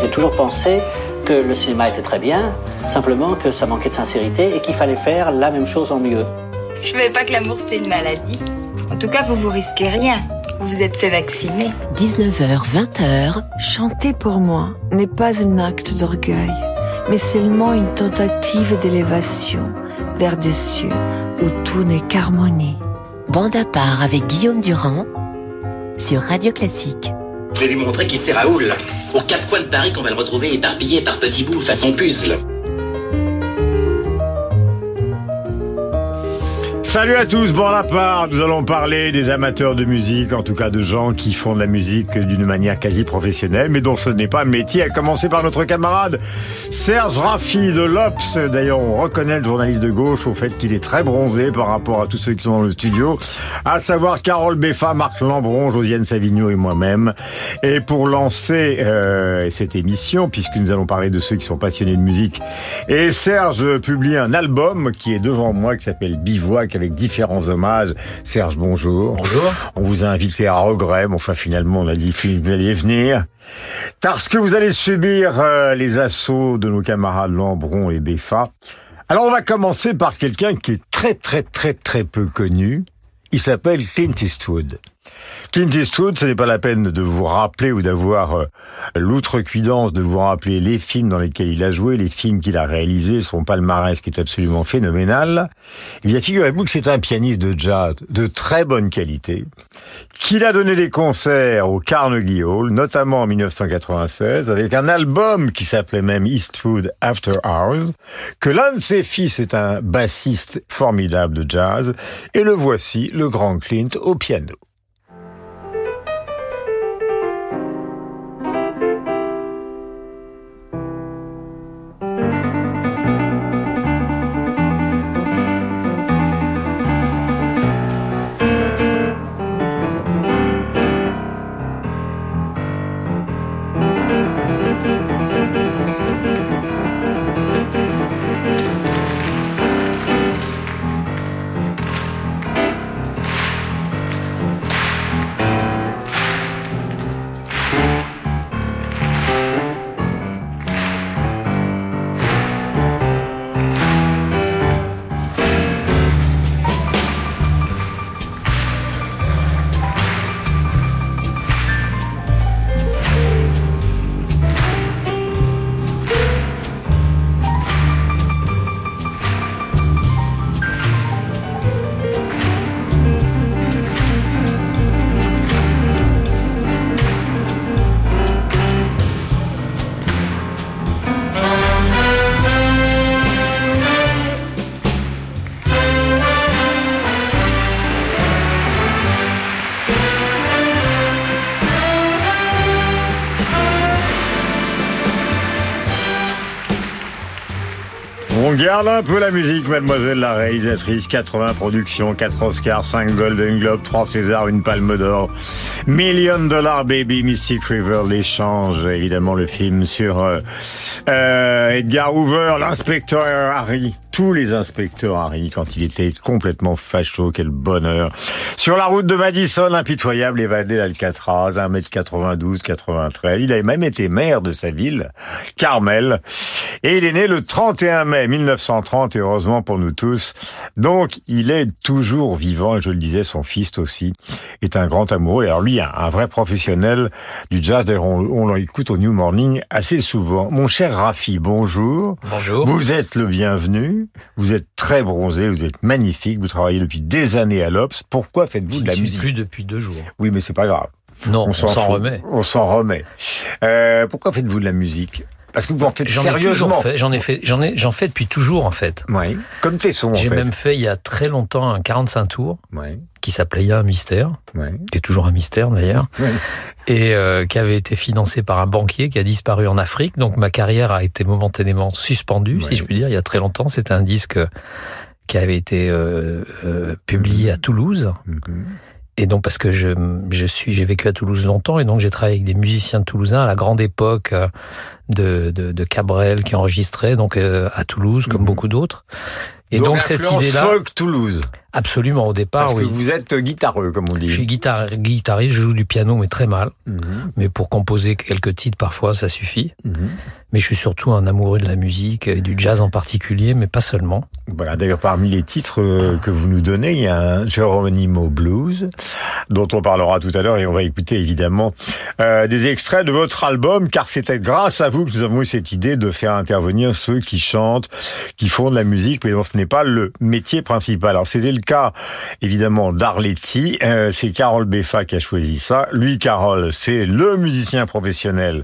J'ai toujours pensé que le cinéma était très bien, simplement que ça manquait de sincérité et qu'il fallait faire la même chose en mieux. Je savais pas que l'amour c'était une maladie. En tout cas, vous vous risquez rien. Vous vous êtes fait vacciner. 19h, 20h. Chanter pour moi n'est pas un acte d'orgueil, mais seulement une tentative d'élévation vers des cieux où tout n'est qu'harmonie. Bande à part avec Guillaume Durand sur Radio Classique. Je vais lui montrer qui c'est Raoul. Aux quatre coins de Paris qu'on va le retrouver éparpillé par petits bouts façon puzzle. Salut à tous, bon la part, nous allons parler des amateurs de musique, en tout cas de gens qui font de la musique d'une manière quasi professionnelle, mais dont ce n'est pas un métier, à commencer par notre camarade Serge Raffi de l'Obs. D'ailleurs, on reconnaît le journaliste de gauche au fait qu'il est très bronzé par rapport à tous ceux qui sont dans le studio, à savoir Carole Beffa, Marc Lambron, Josiane Savigno et moi-même. Et pour lancer euh, cette émission, puisque nous allons parler de ceux qui sont passionnés de musique, et Serge publie un album qui est devant moi, qui s'appelle Bivouac, avec différents hommages. Serge, bonjour. Bonjour. On vous a invité à regret, mais enfin finalement on a dit que vous alliez venir. Parce que vous allez subir euh, les assauts de nos camarades Lambron et Beffa. Alors on va commencer par quelqu'un qui est très très très très peu connu. Il s'appelle Clint Eastwood. Clint Eastwood, ce n'est pas la peine de vous rappeler ou d'avoir euh, l'outrecuidance de vous rappeler les films dans lesquels il a joué, les films qu'il a réalisés, son palmarès qui est absolument phénoménal. Eh bien, figurez-vous que c'est un pianiste de jazz de très bonne qualité, qu'il a donné des concerts au Carnegie Hall, notamment en 1996, avec un album qui s'appelait même Eastwood After Hours, que l'un de ses fils est un bassiste formidable de jazz, et le voici, le grand Clint, au piano. On garde un peu la musique, mademoiselle la réalisatrice. 80 productions, 4 Oscars, 5 Golden Globes, 3 Césars, une Palme d'Or. Million Dollar Baby, Mystic River, l'échange, évidemment le film sur euh, euh, Edgar Hoover, l'inspecteur Harry. Tous les inspecteurs Harry, quand il était complètement facho, quel bonheur. Sur la route de Madison, impitoyable, évadé d'Alcatraz, 1m92, 93. Il avait même été maire de sa ville, Carmel. Et il est né le 31 mai 1930, et heureusement pour nous tous. Donc, il est toujours vivant, et je le disais, son fils aussi est un grand amoureux. Alors lui, un, un vrai professionnel du jazz. D'ailleurs, on, on l'écoute au New Morning assez souvent. Mon cher Rafi, bonjour. Bonjour. Vous êtes le bienvenu. Vous êtes très bronzé, vous êtes magnifique. Vous travaillez depuis des années à l'Obs. Pourquoi faites-vous de ne la suis musique plus depuis deux jours. Oui, mais c'est pas grave. Non, on s'en remet. On s'en remet. Euh, pourquoi faites-vous de la musique? Parce que vous en faites J'en sérieusement. J'en ai fait. J'en ai. J'en fais depuis toujours en fait. Oui. Comme Tesson, en J'ai fait. même fait il y a très longtemps un 45 tours qui s'appelait Il un mystère, qui est toujours un mystère d'ailleurs, et euh, qui avait été financé par un banquier qui a disparu en Afrique. Donc ma carrière a été momentanément suspendue, si je puis dire, il y a très longtemps. C'était un disque qui avait été euh, euh, publié à Toulouse. Mhm. Et donc parce que je, je suis, j'ai vécu à Toulouse longtemps et donc j'ai travaillé avec des musiciens toulousains à la grande époque euh, de, de, de Cabrel qui enregistrait donc euh, à Toulouse comme Mhm. beaucoup d'autres. Et donc, cette idée-là, Toulouse. Absolument, au départ, Parce oui. que vous êtes guitareux, comme on dit. Je suis guitariste, je joue du piano, mais très mal. Mhm, Mais pour composer quelques titres, parfois, ça suffit. mhm. Mais je suis surtout un amoureux de la musique et du jazz en particulier, mais pas seulement. Voilà, d'ailleurs, parmi les titres euh, que vous nous donnez, il y a un Geronimo Blues, dont on parlera tout à l'heure, et on va écouter évidemment euh, des extraits de votre album, car c'était grâce à vous que nous avons eu cette idée de faire intervenir ceux qui chantent, qui font de la musique, mais dont ce n'est pas le métier principal. Alors, c'était le cas, évidemment, d'Arletty. Euh, c'est Carole Beffa qui a choisi ça. Lui, Carole, c'est le musicien professionnel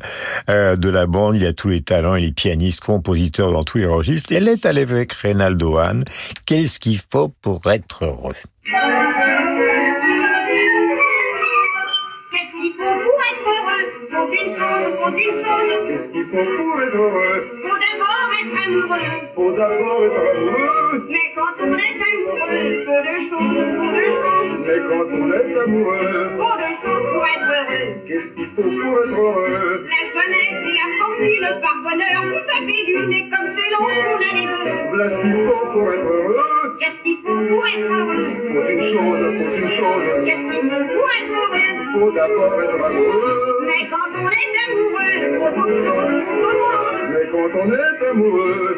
euh, de la bande. Il a tous les talents, il est pianiste, compositeur dans tous les registres. Et elle est allée avec Reynaldo Hahn. Qu'est-ce qu'il faut pour être heureux? Qu'est-ce qu'il faut pour être heureux? Faut une chose, faut une chose. Qu'est-ce qu'il faut pour être heureux Faut d'abord être amoureux. Faut d'abord être amoureux. Mais quand on est amoureux, faut de choses, faut de choses. Mais quand on est amoureux, Faut de choses pour être heureux. qu'est-ce qu'il faut pour être heureux? La jeunesse et la fortune, le par-bonheur, tout à fait du nez comme c'est long a les deux. Voilà ce qu'il faut pour être heureux. Qu'est-ce qu'il faut pour être heureux? Faut une chose, faut une chose. Qu'est-ce qu'il faut pour être heureux? Faut d'abord être amoureux. Mais quand on est amoureux, faut d'autres choses, faut d'autres choses. Mais quand on est amoureux,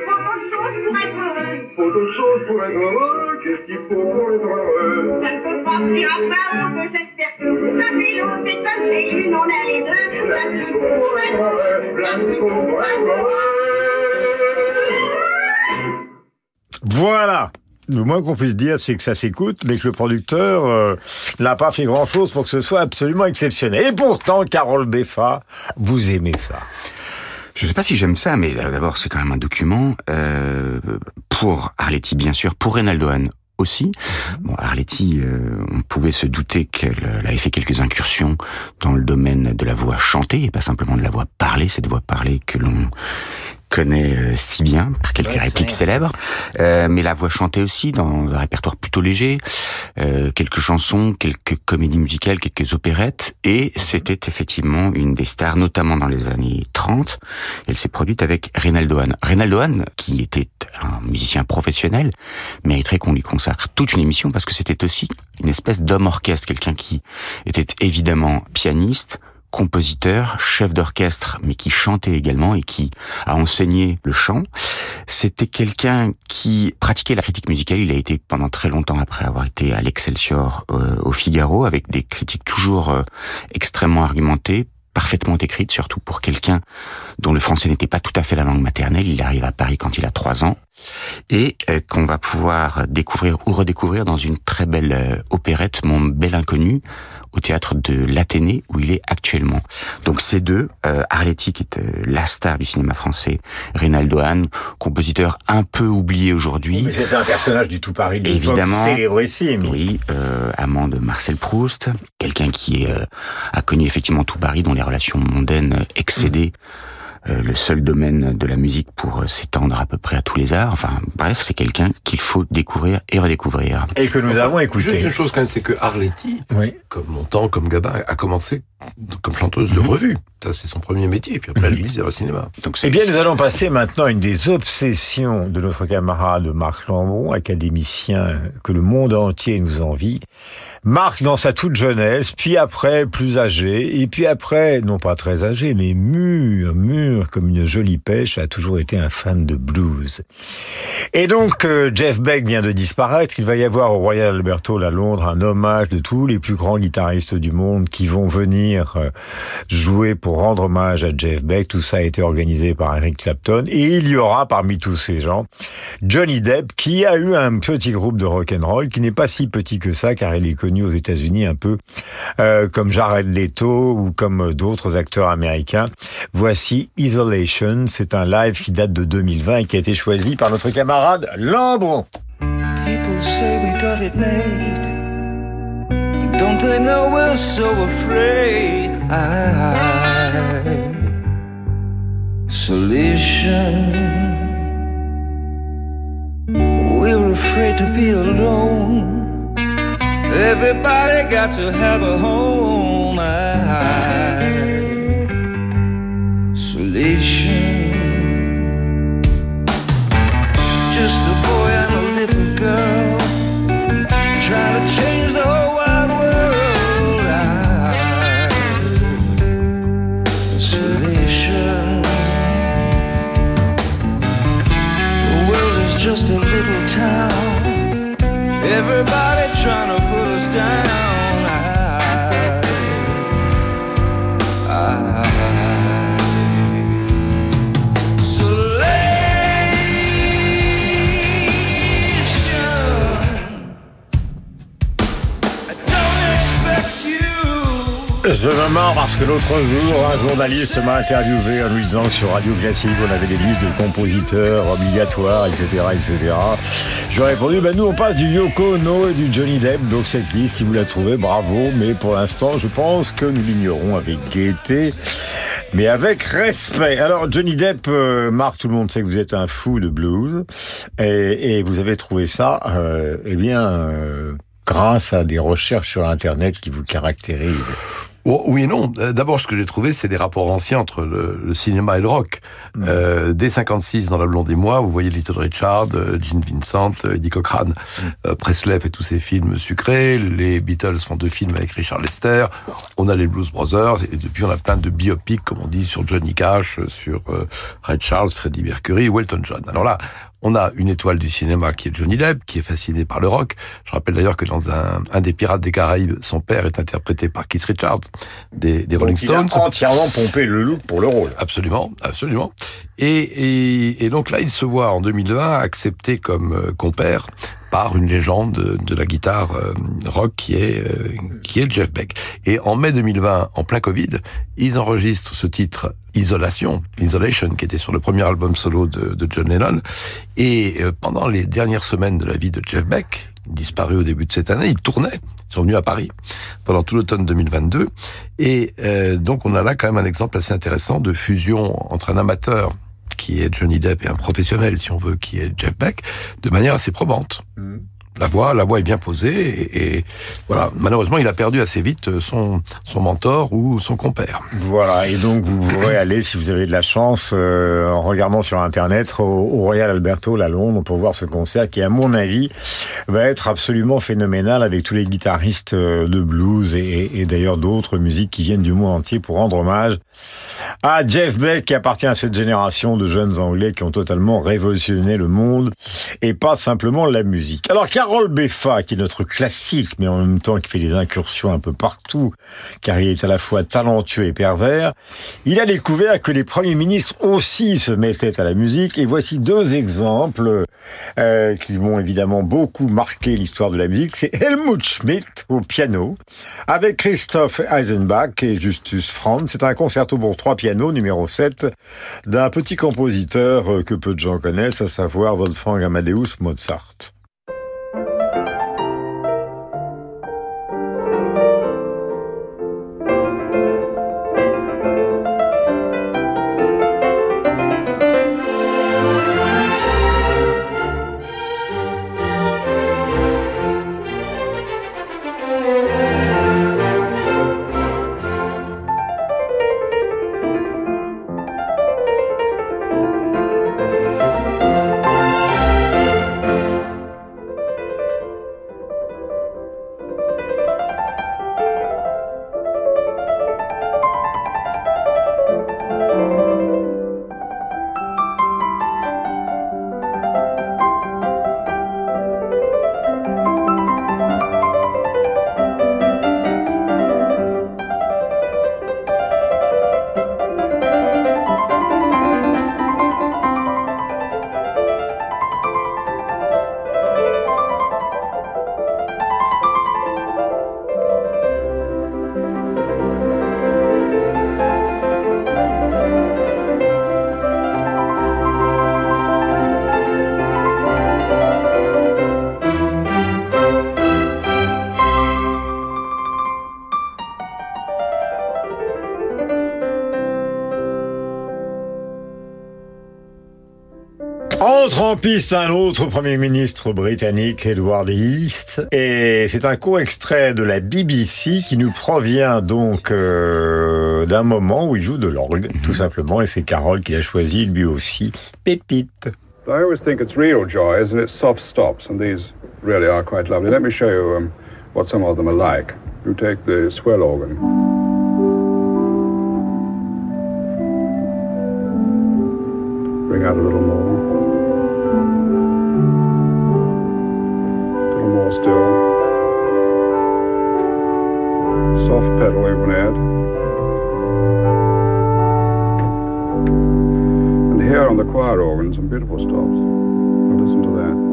choses pour être heureux. faut d'autres choses pour être heureux. Qu'est-ce qu'il faut pour être heureux Ça ne peut pas finir à ça, on peut j'espère que vous avez l'autre, c'est ça, c'est une, on a les deux. Ça se faut pour être heureux. Qu'il faut pour être heureux. Voilà le moins qu'on puisse dire, c'est que ça s'écoute, mais que le producteur euh, n'a pas fait grand-chose pour que ce soit absolument exceptionnel. Et pourtant, Carole Beffa, vous aimez ça. Je sais pas si j'aime ça, mais d'abord c'est quand même un document euh, pour Arletty bien sûr, pour Reynaldo Hahn aussi. Bon, Arletty, euh, on pouvait se douter qu'elle euh, avait fait quelques incursions dans le domaine de la voix chantée et pas simplement de la voix parlée, cette voix parlée que l'on connaît euh, si bien par quelques Ouais, répliques célèbres, Euh, mais la voix chantée aussi dans un répertoire plutôt léger, euh, quelques chansons, quelques comédies musicales, quelques opérettes, et c'était effectivement une des stars, notamment dans les années 30. Elle s'est produite avec Reynaldo Hahn. Reynaldo Hahn, qui était un musicien professionnel, mériterait qu'on lui consacre toute une émission parce que c'était aussi une espèce d'homme orchestre, quelqu'un qui était évidemment pianiste, compositeur, chef d'orchestre, mais qui chantait également et qui a enseigné le chant. C'était quelqu'un qui pratiquait la critique musicale. Il a été pendant très longtemps après avoir été à l'Excelsior euh, au Figaro avec des critiques toujours euh, extrêmement argumentées, parfaitement écrites, surtout pour quelqu'un dont le français n'était pas tout à fait la langue maternelle. Il arrive à Paris quand il a trois ans et euh, qu'on va pouvoir découvrir ou redécouvrir dans une très belle euh, opérette, Mon bel inconnu, au théâtre de l'Athénée où il est actuellement. Donc ces deux, euh, Arletty qui est euh, la star du cinéma français, Reynaldo Hahn, compositeur un peu oublié aujourd'hui. Mais c'était un personnage du tout Paris de Évidemment. célébrissime. Oui, euh, amant de Marcel Proust, quelqu'un qui euh, a connu effectivement tout Paris, dont les relations mondaines excédaient euh, le seul domaine de la musique pour euh, s'étendre à peu près à tous les arts. Enfin, bref, c'est quelqu'un qu'il faut découvrir et redécouvrir. Et que nous avons Juste écouté. une chose quand même, c'est que Arletty, Oui. comme Montand, comme Gabin, a commencé comme chanteuse de revue. Ça, c'est son premier métier. Et puis après, elle glisse vers le cinéma. Donc, c'est- Eh bien, nous allons passer maintenant à une des obsessions de notre camarade Marc Lambron, académicien que le monde entier nous envie. Marc, dans sa toute jeunesse, puis après plus âgé, et puis après, non pas très âgé, mais mûr, mûr comme une jolie pêche, a toujours été un fan de blues. Et donc, euh, Jeff Beck vient de disparaître. Il va y avoir au Royal Albert Hall à Londres un hommage de tous les plus grands guitaristes du monde qui vont venir euh, jouer pour rendre hommage à Jeff Beck. Tout ça a été organisé par Eric Clapton. Et il y aura parmi tous ces gens Johnny Depp qui a eu un petit groupe de rock and roll qui n'est pas si petit que ça car il est connu aux États-Unis un peu euh, comme Jared Leto ou comme d'autres acteurs américains. Voici Isolation. C'est un live qui date de 2020 et qui a été choisi par notre camarade Lambron. Isolation. We're afraid to be alone. Everybody got to have a home. Ah, Isolation. Just a Je me marre parce que l'autre jour, un journaliste m'a interviewé en lui disant que sur Radio Classique, on avait des listes de compositeurs obligatoires, etc., etc. Je lui ai répondu, ben nous, on passe du Yoko Ono et du Johnny Depp, donc cette liste, si vous la trouvez, bravo, mais pour l'instant, je pense que nous l'ignorons avec gaieté, mais avec respect. Alors, Johnny Depp, euh, Marc, tout le monde sait que vous êtes un fou de blues, et, et vous avez trouvé ça, euh, eh bien... Euh, grâce à des recherches sur Internet qui vous caractérisent. Oh, oui et non. Euh, d'abord, ce que j'ai trouvé, c'est des rapports anciens entre le, le cinéma et le rock. Mmh. Euh, dès 56, dans La Blonde et moi, vous voyez Little Richard, euh, Gene Vincent, euh, Eddie Cochrane, mmh. Presley fait tous ses films sucrés, les Beatles font deux films avec Richard Lester, on a les Blues Brothers, et depuis on a plein de biopics, comme on dit, sur Johnny Cash, sur Red Charles, Freddie Mercury, Welton John. Alors là, on a une étoile du cinéma qui est Johnny Depp, qui est fasciné par le rock. Je rappelle d'ailleurs que dans un, un, des Pirates des Caraïbes, son père est interprété par Keith Richards des, des Rolling Stones. Il a entièrement pompé le look pour le rôle. Absolument, absolument. Et, et, et donc là, il se voit en 2020 accepté comme euh, compère par une légende de, la guitare euh, rock qui est euh, qui est Jeff Beck. Et en mai 2020, en plein Covid, ils enregistrent ce titre Isolation, Isolation, qui était sur le premier album solo de, John Lennon. Et euh, pendant les dernières semaines de la vie de Jeff Beck, disparu au début de cette année, il tournait. Ils sont venus à Paris pendant tout l'automne 2022. Et donc on a là quand même un exemple assez intéressant de fusion entre un amateur qui est Johnny Depp et un professionnel, si on veut, qui est Jeff Beck, de manière assez probante. Mmh. La voix, la voix est bien posée et, voilà. Malheureusement, il a perdu assez vite son son mentor ou son compère. Voilà. Et donc vous pourrez aller, si vous avez de la chance, euh, en regardant sur internet, au, au, Royal Alberto, à Londres, pour voir ce concert qui, à mon avis, va être absolument phénoménal avec tous les guitaristes euh, de blues et, et d'ailleurs d'autres musiques qui viennent du monde entier pour rendre hommage à Jeff Beck qui appartient à cette génération de jeunes Anglais qui ont totalement révolutionné le monde et pas simplement la musique. Alors Carole Beffa, qui est notre classique, mais en même temps qui fait des incursions un peu partout, car il est à la fois talentueux et pervers, il a découvert que les premiers ministres aussi se mettaient à la musique et voici deux exemples euh, qui vont évidemment beaucoup marquer l'histoire de la musique. C'est Helmut Schmidt au piano avec Christoph Eisenbach et Justus Franz. C'est un concerto pour trois pianos numéro 7 d'un petit compositeur que peu de gens connaissent, à savoir Wolfgang Amadeus Mozart. En piste un autre Premier ministre britannique, Edward East, et c'est un court extrait de la BBC qui nous provient donc euh, d'un moment où il joue de l'orgue, tout simplement, et c'est Carole qui l'a choisi lui aussi, Pépite. I always think it's real joy, isn't it? Soft stops, and these really are quite lovely. Let me show you um, what some of them are like. You take the swell organ. Beautiful stops. Listen to that.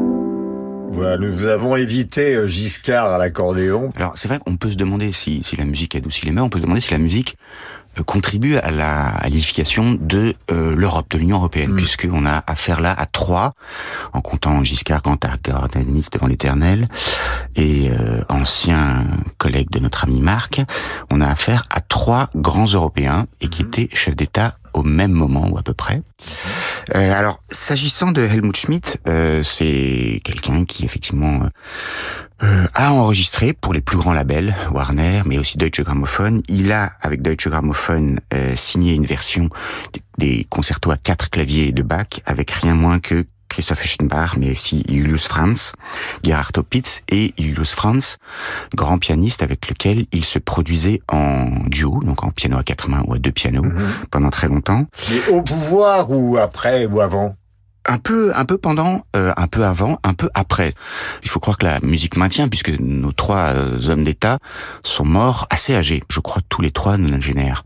Voilà, nous avons évité euh, Giscard à l'accordéon. Alors c'est vrai qu'on peut se demander si, si la musique adoucit les mœurs, on peut se demander si la musique contribue à la à l'édification de euh, l'Europe, de l'Union européenne, Mm. puisqu'on a affaire là à trois, en comptant Giscard Cantar, gardaniste devant l'Éternel, et euh, ancien collègue de notre ami Marc, on a affaire à trois grands Européens et qui étaient chefs d'État au même moment ou à peu près. Euh, alors, s'agissant de Helmut Schmidt, euh, c'est quelqu'un qui effectivement euh, a enregistré pour les plus grands labels, Warner, mais aussi Deutsche Grammophon. Il a, avec Deutsche Grammophon, euh, signé une version des concertos à quatre claviers de Bach, avec rien moins que Christoph Eschenbach, mais aussi Julius Franz, Gerhard Opitz et Julius Franz, grand pianiste avec lequel il se produisait en duo, donc en piano à quatre mains ou à deux pianos, pendant très longtemps. Mais au pouvoir ou après ou avant? Un peu, un peu pendant, euh, un peu avant, un peu après. Il faut croire que la musique maintient, puisque nos trois euh, hommes d'État sont morts assez âgés. Je crois tous les trois nonagénaires.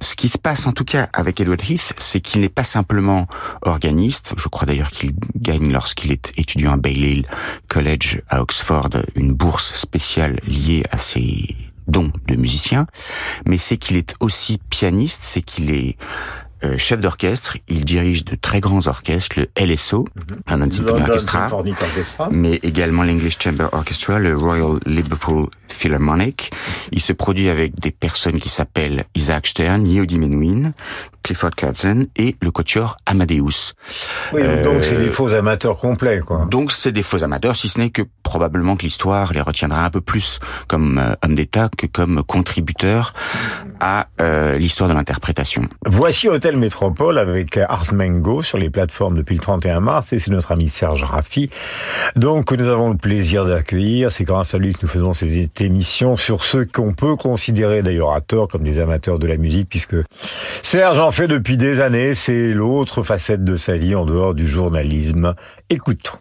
Ce qui se passe en tout cas avec Edward Heath, c'est qu'il n'est pas simplement organiste. Je crois d'ailleurs qu'il gagne lorsqu'il est étudiant à Balliol College à Oxford une bourse spéciale liée à ses dons de musicien. Mais c'est qu'il est aussi pianiste, c'est qu'il est euh, chef d'orchestre, il dirige de très grands orchestres, le LSO, Orchestra, Symphonic Orchestra. mais également l'English Chamber Orchestra, le Royal Liverpool Philharmonic. Il se produit avec des personnes qui s'appellent Isaac Stern, Yehudi Menuhin, Clifford Curzon et le quatuor Amadeus. Oui, Euh, donc c'est des faux amateurs complets, quoi. Donc c'est des faux amateurs, si ce n'est que probablement que l'histoire les retiendra un peu plus comme euh, hommes d'État que comme contributeurs à euh, l'histoire de l'interprétation. Voici Hôtel Métropole avec Art Mango sur les plateformes depuis le 31 mars et c'est notre ami Serge Raffi. Donc nous avons le plaisir d'accueillir. C'est grâce à lui que nous faisons ces émissions sur ceux qu'on peut considérer d'ailleurs à tort comme des amateurs de la musique puisque Serge en fait depuis des années. C'est l'autre facette de sa vie en dehors du journalisme. Écoutons.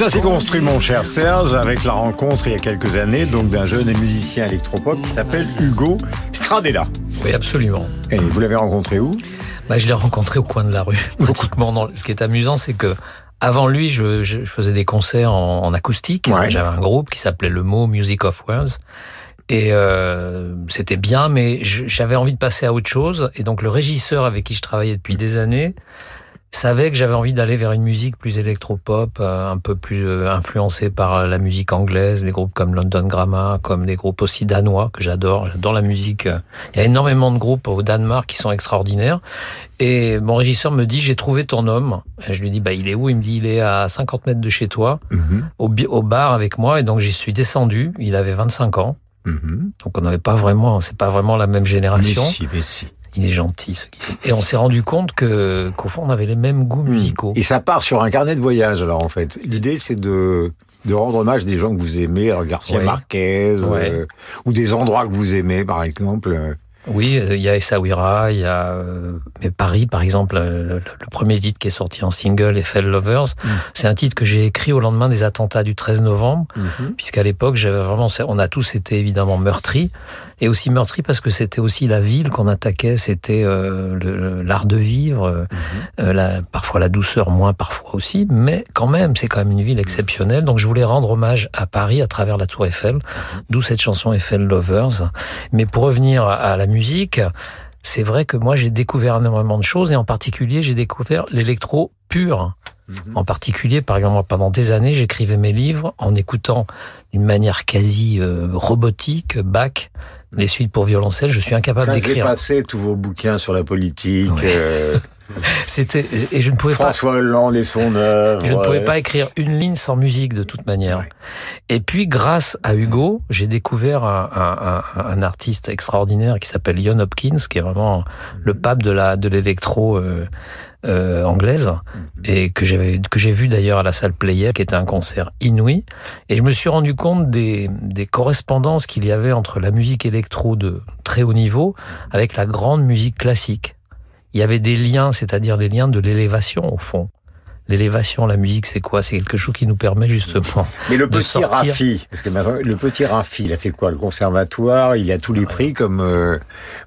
Ça s'est construit, mon cher Serge, avec la rencontre il y a quelques années donc d'un jeune musicien électropop qui s'appelle Hugo Stradella. Oui, absolument. Et vous l'avez rencontré où? Bah, je l'ai rencontré au coin de la rue, pratiquement. Dans... Ce qui est amusant, c'est que avant lui, je, je faisais des concerts en, en acoustique. J'avais un groupe qui s'appelait Le Mot Music of Words. Et euh, c'était bien, mais j'avais envie de passer à autre chose. Et donc le régisseur avec qui je travaillais depuis des années savait que j'avais envie d'aller vers une musique plus électropop, euh, un peu plus euh, influencée par la musique anglaise, des groupes comme London Grammar, comme des groupes aussi danois que j'adore. J'adore la musique. euh. Il y a énormément de groupes au Danemark qui sont extraordinaires. Et mon régisseur me dit j'ai trouvé ton homme. Et je lui dis bah il est où? Il me dit il est à 50 mètres de chez toi, au, bi- au bar avec moi. Et donc j'y suis descendu. Il avait 25 ans. Donc on n'avait pas vraiment, c'est pas vraiment la même génération. Mais si, mais si. Il est gentil. Ce qui... Et on s'est rendu compte que qu'au fond on avait les mêmes goûts musicaux. Et ça part sur un carnet de voyage, alors en fait. L'idée, c'est de, de rendre hommage des gens que vous aimez, alors Garcia Oui. Marquez, Ouais. euh, ou des endroits que vous aimez, par exemple. euh. Oui, euh, il y a Essaouira, il y a mais Paris, par exemple, le, premier titre qui est sorti en single, Eiffel Lovers. Mm. C'est un titre que j'ai écrit au lendemain des attentats du 13 novembre, Mhm. puisqu'à l'époque, j'avais vraiment, on a tous été évidemment meurtris, et aussi meurtris parce que c'était aussi la ville qu'on attaquait, c'était euh, l'art de vivre, euh, euh, la- parfois la douceur, moins parfois aussi, mais quand même, c'est quand même une ville exceptionnelle. Donc je voulais rendre hommage à Paris à travers la Tour Eiffel, d'où cette chanson Eiffel Lovers. Mais pour revenir à- la musique, c'est vrai que moi j'ai découvert énormément de choses et en particulier j'ai découvert l'électro pur. En particulier, par exemple, pendant des années, j'écrivais mes livres en écoutant d'une manière quasi euh, robotique Bach, les suites pour violoncelle. Je suis incapable d'écrire. passer tous vos bouquins sur la politique. euh, C'était et je ne pouvais pas. François Hollande et son œuvre. Je ne pouvais ouais. pas écrire une ligne sans musique de toute manière. Et puis, grâce à Hugo, j'ai découvert un, un- un- un artiste extraordinaire qui s'appelle Ian Hopkins, qui est vraiment le pape de la de l'électro euh, euh, anglaise, et que j'avais que j'ai vu d'ailleurs à la salle Player, qui était un concert inouï. Et je me suis rendu compte des, des correspondances qu'il y avait entre la musique électro de très haut niveau avec la grande musique classique. Il y avait des liens, c'est-à-dire les liens de l'élévation au fond. L'élévation, la musique, c'est quoi? C'est quelque chose qui nous permet justement Mais le de petit sortir. Raffi, parce que maintenant, le petit Raffi, il a fait quoi? Le conservatoire, il a tous les prix comme euh,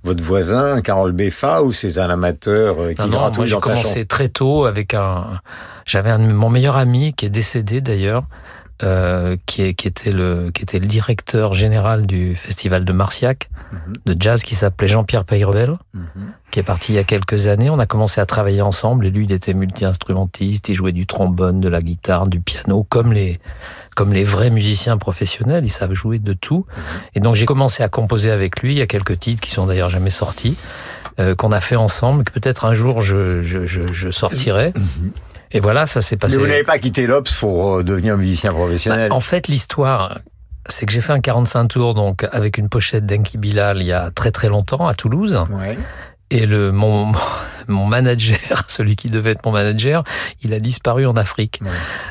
votre voisin, Carole Beffa, ou c'est un amateur euh, qui Non, non, moi j'ai commencé très tôt avec un. J'avais un mon meilleur ami qui est décédé d'ailleurs, euh, qui, était le qui était le directeur général du festival de Marciac Mhm. de jazz qui s'appelait Jean-Pierre Peyrevel, qui est parti il y a quelques années. On a commencé à travailler ensemble et lui il était multi-instrumentiste, il jouait du trombone, de la guitare, du piano, comme les comme les vrais musiciens professionnels, ils savent jouer de tout. Et donc j'ai commencé à composer avec lui. Il y a quelques titres qui sont d'ailleurs jamais sortis, euh, qu'on a fait ensemble, que peut-être un jour je, je, je, je sortirai. Et voilà, ça s'est passé. Mais vous n'avez pas quitté l'Obs pour euh, devenir musicien professionnel Bah, en fait, l'histoire, c'est que j'ai fait un 45 tours donc avec une pochette d'Enki Bilal il y a très très longtemps à Toulouse. Ouais. Et le mon mon manager, celui qui devait être mon manager, il a disparu en Afrique.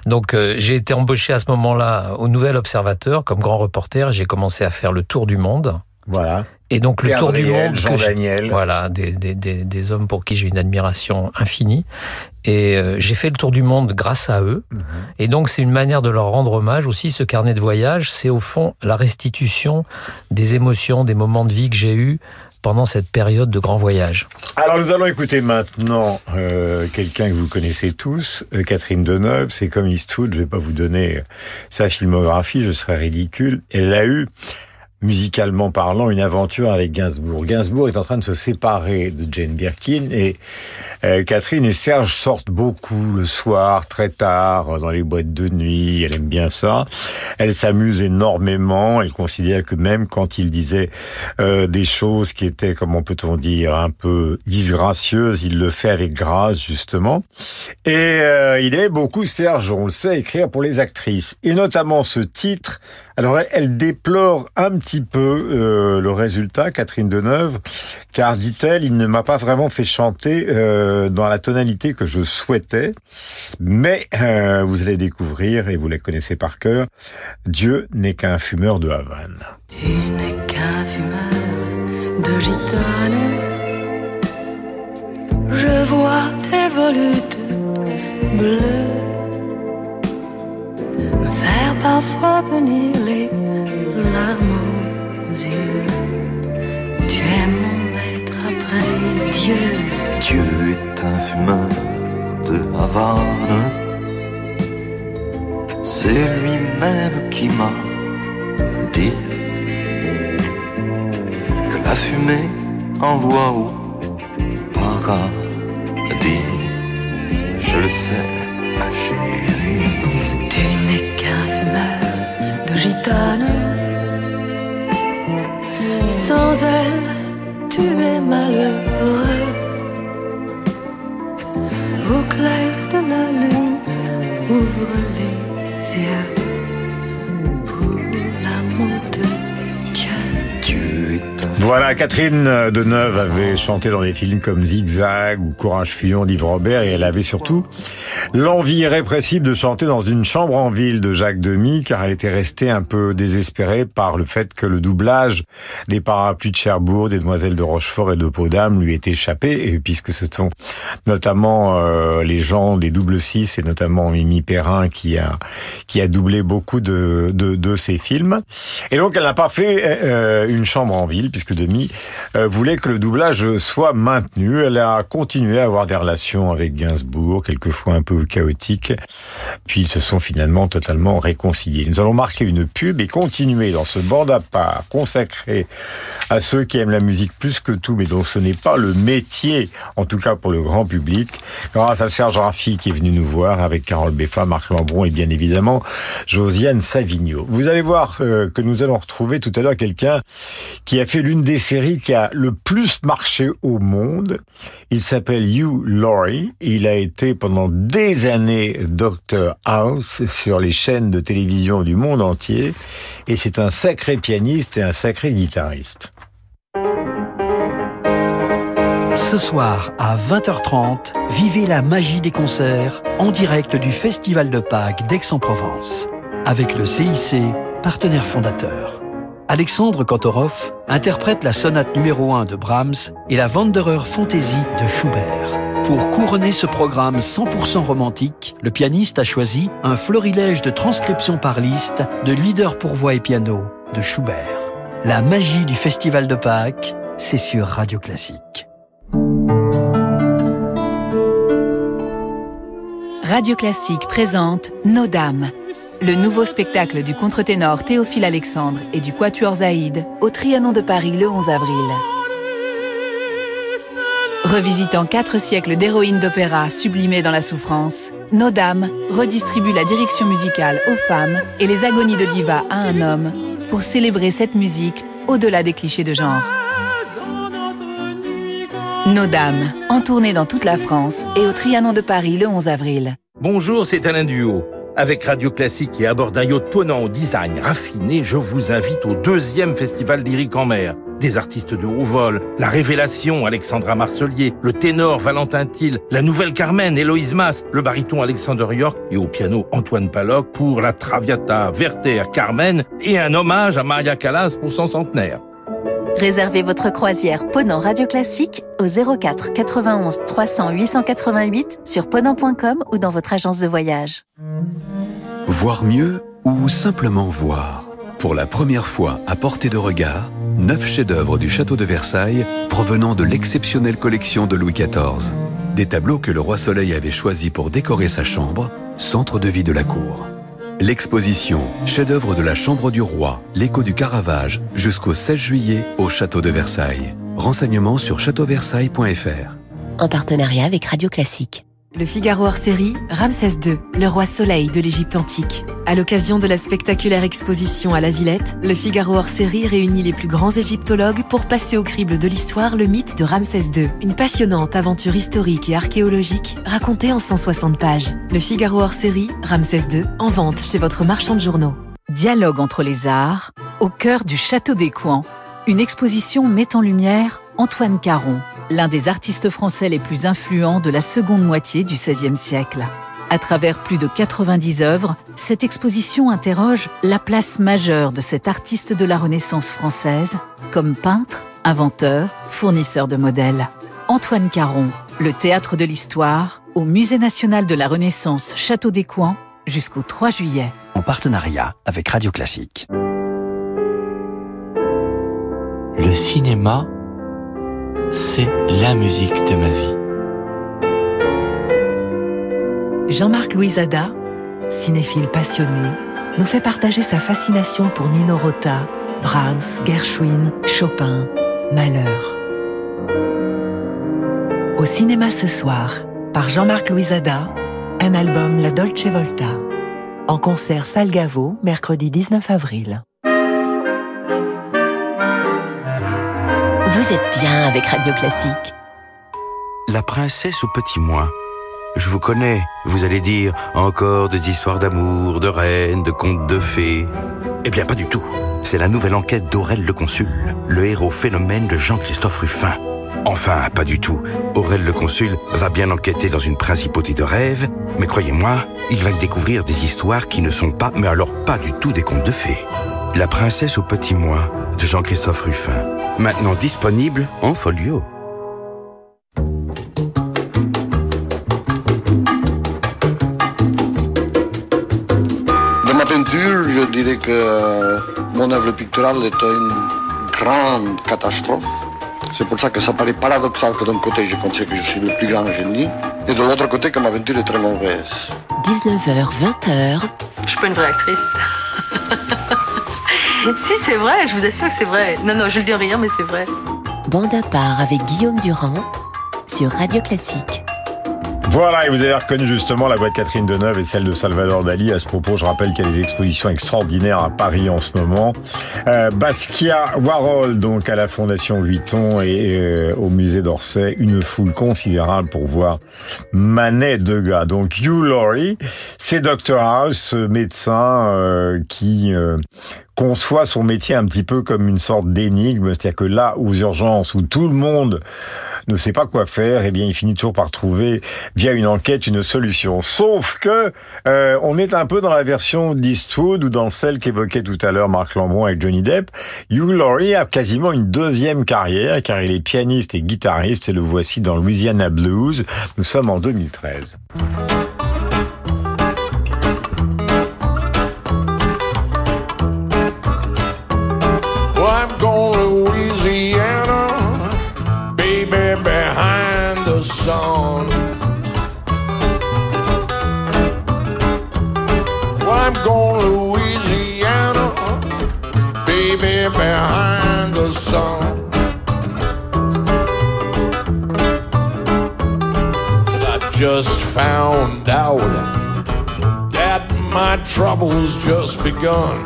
Donc euh, j'ai été embauché à ce moment-là au Nouvel Observateur comme grand reporter. et J'ai commencé à faire le tour du monde. Voilà. Et donc le tour du monde, Jean que Daniel. voilà, des, des, des, des hommes pour qui j'ai une admiration infinie. Et euh, j'ai fait le tour du monde grâce à eux. Mhm. Et donc c'est une manière de leur rendre hommage aussi. Ce carnet de voyage, c'est au fond la restitution des émotions, des moments de vie que j'ai eus pendant cette période de grand voyage. Alors nous allons écouter maintenant euh, quelqu'un que vous connaissez tous, euh, Catherine Deneuve. C'est comme Eastwood, je vais pas vous donner sa filmographie, je serais ridicule. Elle a eu, musicalement parlant, une aventure avec Gainsbourg. Gainsbourg est en train de se séparer de Jane Birkin et euh, Catherine et Serge sortent beaucoup le soir, très tard, dans les boîtes de nuit. Elle aime bien ça. Elle s'amuse énormément. Elle considère que même quand il disait euh, des choses qui étaient, comment peut-on dire, un peu disgracieuses, il le fait avec grâce, justement. Et euh, il aimait beaucoup Serge, on le sait, écrire pour les actrices. Et notamment ce titre. Alors, elle, déplore un petit peu euh, le résultat, Catherine Deneuve, car, dit-elle, il ne m'a pas vraiment fait chanter euh, dans la tonalité que je souhaitais. Mais euh, vous allez découvrir, et vous la connaissez par cœur, Dieu n'est qu'un fumeur de Havane. Faire parfois venir les larmes aux yeux. Tu es mon maître après Dieu. Dieu est un fumeur de Havane. C'est lui-même qui m'a dit que la fumée envoie au paradis. Je le sais, ma chérie. Gitane. Sans elle, tu es malheureux. Au clair de la lune, ouvre les yeux Voilà, Catherine Deneuve avait chanté dans des films comme Zigzag ou Courage fuyant d'Yves Robert et elle avait surtout l'envie irrépressible de chanter dans une chambre en ville de Jacques Demy car elle était restée un peu désespérée par le fait que le doublage des parapluies de Cherbourg, des demoiselles de Rochefort et de Podam lui était échappé et puisque ce sont notamment euh, les gens des double six et notamment Mimi Perrin qui a qui a doublé beaucoup de de, de ces films. Et donc elle n'a pas fait euh, une chambre en ville puisque Demi euh, voulait que le doublage soit maintenu. Elle a continué à avoir des relations avec Gainsbourg, quelquefois un peu chaotiques. Puis ils se sont finalement totalement réconciliés. Nous allons marquer une pub et continuer dans ce bande à part consacré à ceux qui aiment la musique plus que tout, mais dont ce n'est pas le métier, en tout cas pour le grand public, grâce à Serge Raffi qui est venu nous voir avec Carole Beffa, Marc Lambron et bien évidemment Josiane Savigno. Vous allez voir euh, que nous allons retrouver tout à l'heure quelqu'un qui a fait l'une des séries qui a le plus marché au monde. Il s'appelle Hugh Laurie. Il a été pendant des années Dr House sur les chaînes de télévision du monde entier. Et c'est un sacré pianiste et un sacré guitariste. Ce soir à 20h30, vivez la magie des concerts en direct du Festival de Pâques d'Aix-en-Provence avec le CIC, partenaire fondateur. Alexandre Kantorov interprète la sonate numéro 1 de Brahms et la Wanderer Fantasy de Schubert. Pour couronner ce programme 100% romantique, le pianiste a choisi un florilège de transcriptions par liste de leaders pour voix et piano de Schubert. La magie du Festival de Pâques, c'est sur Radio Classique. Radio Classique présente Nos Dames, le nouveau spectacle du contre-ténor Théophile Alexandre et du Quatuor Zaïd au Trianon de Paris le 11 avril. Revisitant quatre siècles d'héroïnes d'opéra sublimées dans la souffrance, Nos Dames redistribue la direction musicale aux femmes et les agonies de diva à un homme pour célébrer cette musique au-delà des clichés de genre. Nos Dames, en tournée dans toute la France et au Trianon de Paris le 11 avril. Bonjour, c'est Alain Duo. Avec Radio Classique et à bord d'un yacht ponant au design raffiné, je vous invite au deuxième festival lyrique en mer. Des artistes de haut vol, la révélation Alexandra Marcelier, le ténor Valentin Thiel, la nouvelle Carmen Héloïse Mass, le baryton Alexander York et au piano Antoine Paloc pour la Traviata Werther Carmen et un hommage à Maria Callas pour son centenaire. Réservez votre croisière Ponant Radio Classique au 04 91 300 888 sur ponant.com ou dans votre agence de voyage. Voir mieux ou simplement voir. Pour la première fois à portée de regard, neuf chefs-d'œuvre du château de Versailles provenant de l'exceptionnelle collection de Louis XIV. Des tableaux que le roi Soleil avait choisis pour décorer sa chambre, centre de vie de la cour. L'exposition Chef-d'œuvre de la Chambre du Roi, l'écho du Caravage, jusqu'au 16 juillet au Château de Versailles. Renseignements sur châteauversailles.fr. En partenariat avec Radio Classique. Le Figaro hors série, Ramsès II, le roi soleil de l'Égypte antique. À l'occasion de la spectaculaire exposition à la Villette, le Figaro hors série réunit les plus grands égyptologues pour passer au crible de l'histoire le mythe de Ramsès II. Une passionnante aventure historique et archéologique racontée en 160 pages. Le Figaro hors série, Ramsès II, en vente chez votre marchand de journaux. Dialogue entre les arts, au cœur du Château des Coins. Une exposition met en lumière Antoine Caron, l'un des artistes français les plus influents de la seconde moitié du XVIe siècle. À travers plus de 90 œuvres, cette exposition interroge la place majeure de cet artiste de la Renaissance française comme peintre, inventeur, fournisseur de modèles. Antoine Caron, le théâtre de l'histoire, au Musée national de la Renaissance Château des Coins jusqu'au 3 juillet. En partenariat avec Radio Classique. Le cinéma, c'est la musique de ma vie. Jean-Marc Louisada, cinéphile passionné, nous fait partager sa fascination pour Nino Rota, Brahms, Gershwin, Chopin, Malheur. Au cinéma ce soir, par Jean-Marc Louisada, un album La Dolce Volta. En concert Salgavo, mercredi 19 avril. Vous êtes bien avec Radio Classique. La princesse au petit mois. Je vous connais, vous allez dire, encore des histoires d'amour, de reines, de contes de fées. Eh bien, pas du tout. C'est la nouvelle enquête d'Aurel le Consul, le héros phénomène de Jean-Christophe Ruffin. Enfin, pas du tout. Aurel le Consul va bien enquêter dans une principauté de rêve, mais croyez-moi, il va y découvrir des histoires qui ne sont pas, mais alors pas du tout des contes de fées. La princesse au petit mois de Jean-Christophe Ruffin. Maintenant disponible en folio. De ma peinture, je dirais que euh, mon œuvre picturale est une grande catastrophe. C'est pour ça que ça paraît paradoxal que d'un côté je pensais que je suis le plus grand génie, et de l'autre côté que ma peinture est très mauvaise. 19h, 20h, Je suis pas une vraie actrice. si, c'est vrai, je vous assure que c'est vrai. Non, non, je le dis en riant, mais c'est vrai. bande à part avec Guillaume Durand sur Radio Classique. Voilà, et vous avez reconnu justement la voix de Catherine Deneuve et celle de Salvador Dali. À ce propos, je rappelle qu'il y a des expositions extraordinaires à Paris en ce moment. Euh, Basquiat Warhol, donc à la Fondation Vuitton et euh, au musée d'Orsay, une foule considérable pour voir Manet Degas. Donc Hugh Laurie, c'est Dr House, ce médecin euh, qui euh, conçoit son métier un petit peu comme une sorte d'énigme, c'est-à-dire que là, aux urgences, où tout le monde ne sait pas quoi faire, eh bien, il finit toujours par trouver, via une enquête, une solution. Sauf que euh, on est un peu dans la version d'Eastwood ou dans celle qu'évoquait tout à l'heure Marc Lambron avec Johnny Depp. Hugh Laurie a quasiment une deuxième carrière, car il est pianiste et guitariste, et le voici dans Louisiana Blues. Nous sommes en 2013. Just found out that my trouble's just begun.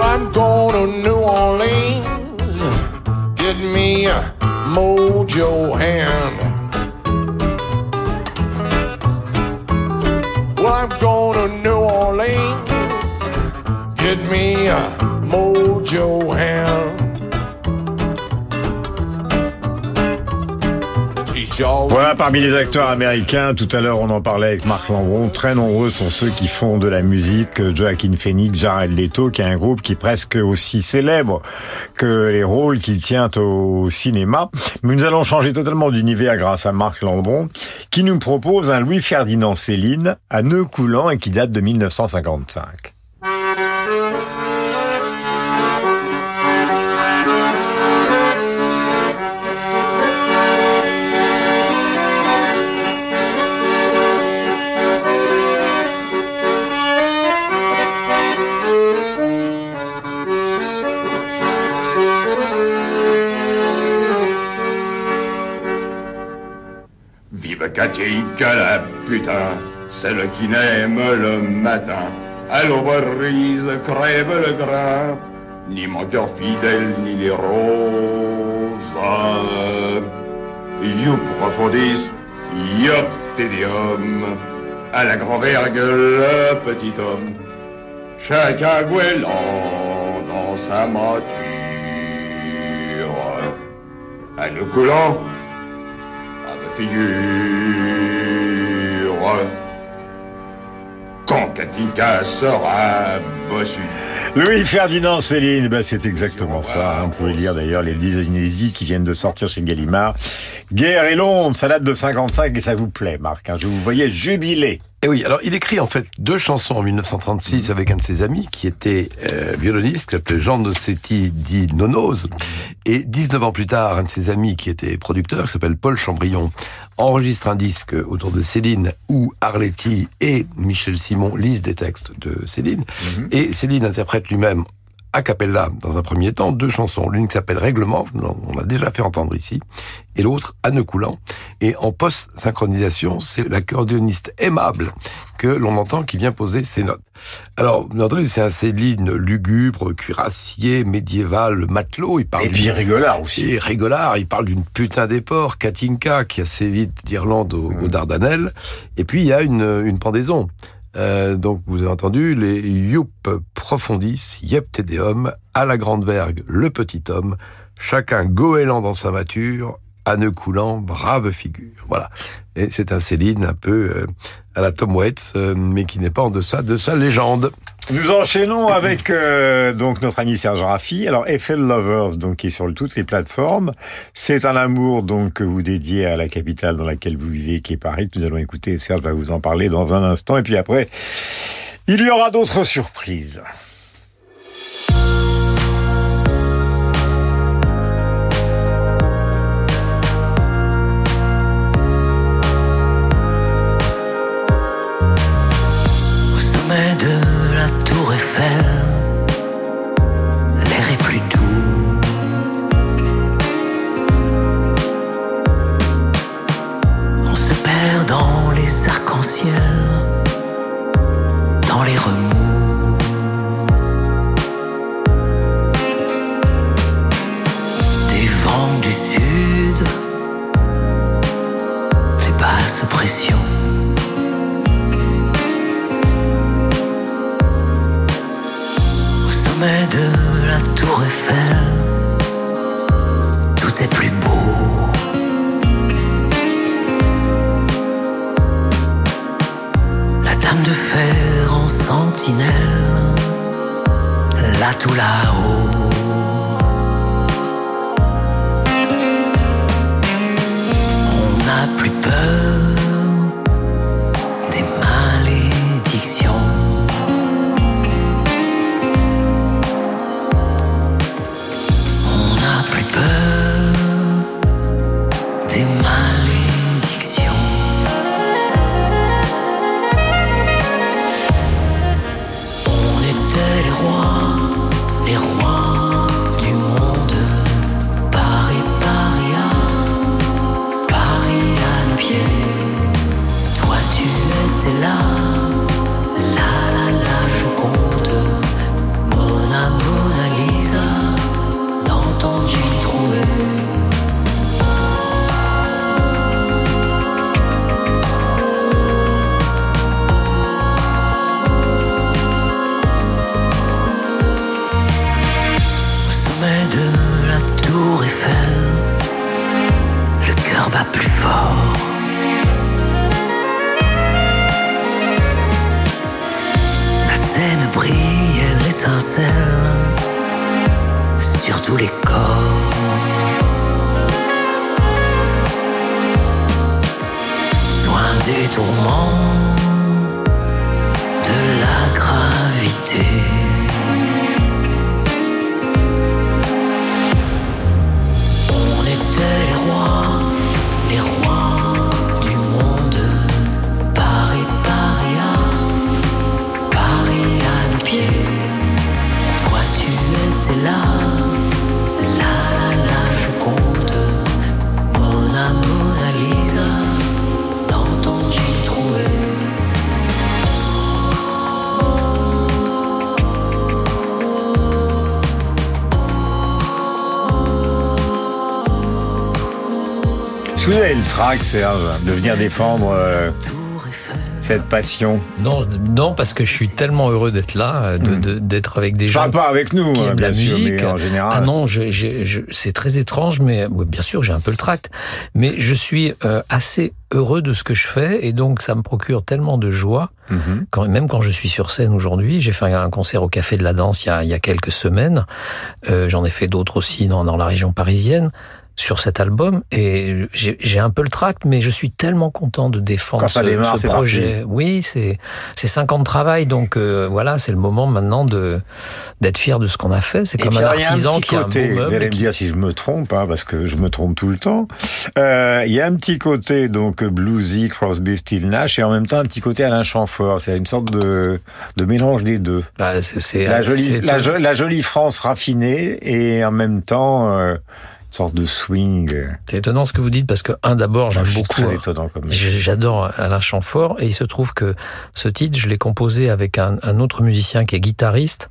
I'm going to New Orleans. Get me a mojo hand. Well, I'm going to New Orleans. Get me a mojo hand. Voilà, parmi les acteurs américains, tout à l'heure on en parlait avec Marc Lambron, très nombreux sont ceux qui font de la musique, Joaquin Phoenix, Jared Leto, qui est un groupe qui est presque aussi célèbre que les rôles qu'il tient au cinéma. Mais nous allons changer totalement d'univers grâce à Marc Lambron, qui nous propose un Louis-Ferdinand Céline à nœud coulant et qui date de 1955. Katinka la putain, celle qui n'aime le matin. À l'aube brise, crève le grain, ni mon cœur fidèle, ni les roses. You profondis, iop tédium, à la grand-vergue le petit homme, chacun gouelant dans sa mâture. À nous coulant, Quand Katinka. Louis Ferdinand Céline, ben c'est exactement ça. hein. Vous pouvez lire d'ailleurs les 10 inédits qui viennent de sortir chez Gallimard. Guerre et Londres, ça date de 55 et ça vous plaît, Marc. hein. Je vous voyais jubilé. Et oui, alors il écrit en fait deux chansons en 1936 avec un de ses amis qui était euh, violoniste, qui s'appelait Jean Nossetti dit Nonos. Et 19 ans plus tard, un de ses amis qui était producteur, qui s'appelle Paul Chambrion, enregistre un disque autour de Céline où Arletty et Michel Simon lisent des textes de Céline. Et Céline interprète lui-même a cappella dans un premier temps deux chansons. L'une qui s'appelle Règlement, on l'a déjà fait entendre ici, et l'autre nœud coulant. Et en post-synchronisation, c'est l'accordéoniste aimable que l'on entend qui vient poser ses notes. Alors, bien entendu, c'est un Céline lugubre, cuirassier, médiéval, matelot. Il parle Et puis rigolard aussi. Et rigolard, il parle d'une putain d'éport, Katinka, qui a sévi d'Irlande aux, aux Dardanelles. Et puis, il y a une, une pendaison. Euh, donc vous avez entendu les Youp Profondis, Yep Tedeum, à la grande vergue, le petit homme, chacun goéland dans sa à nœud coulant, brave figure. Voilà. Et c'est un Céline un peu euh, à la Tom Waits, euh, mais qui n'est pas en deçà de sa légende. Nous enchaînons avec euh, donc notre ami Serge Raffi. Alors Eiffel Lovers, donc qui est sur toutes les plateformes. C'est un amour donc que vous dédiez à la capitale dans laquelle vous vivez, qui est Paris. Nous allons écouter. Serge va vous en parler dans un instant, et puis après, il y aura d'autres surprises. Tour là tout là-haut. Trac, Serge, de venir défendre euh, cette passion Non, non, parce que je suis tellement heureux d'être là, euh, de- d'être avec des gens. Pas avec nous, qui hein, aiment la sûr, musique. mais en général. Ah non, je, je- je- c'est très étrange, mais ouais, bien sûr, j'ai un peu le tract. Mais je suis euh, assez heureux de ce que je fais, et donc ça me procure tellement de joie. Mhm. Quand, même quand je suis sur scène aujourd'hui, j'ai fait un concert au Café de la Danse il y a, il y a quelques semaines. Euh, J'en ai fait d'autres aussi dans, dans la région parisienne sur cet album et j'ai un peu le tract mais je suis tellement content de défendre ça ce, démarre, ce c'est projet. parti. Oui, c'est c'est cinq ans de travail donc euh, voilà, c'est le moment maintenant de d'être fier de ce qu'on a fait, c'est comme un artisan petit qui a un côté, beau Vous meuble allez me dire si je me trompe, hein, parce que je me trompe tout le temps. Euh, Il y a un petit côté donc bluesy, Crosby, Still Nash, et en même temps un petit côté Alain Chamfort. C'est une sorte de, de mélange des deux. Bah, c'est- jolie, la jolie France raffinée et en même temps. euh, sorte de swing. C'est étonnant ce que vous dites parce que un d'abord j'aime suis beaucoup. très étonnant comme J- J'adore Alain Chamfort et il se trouve que ce titre je l'ai composé avec un, un autre musicien qui est guitariste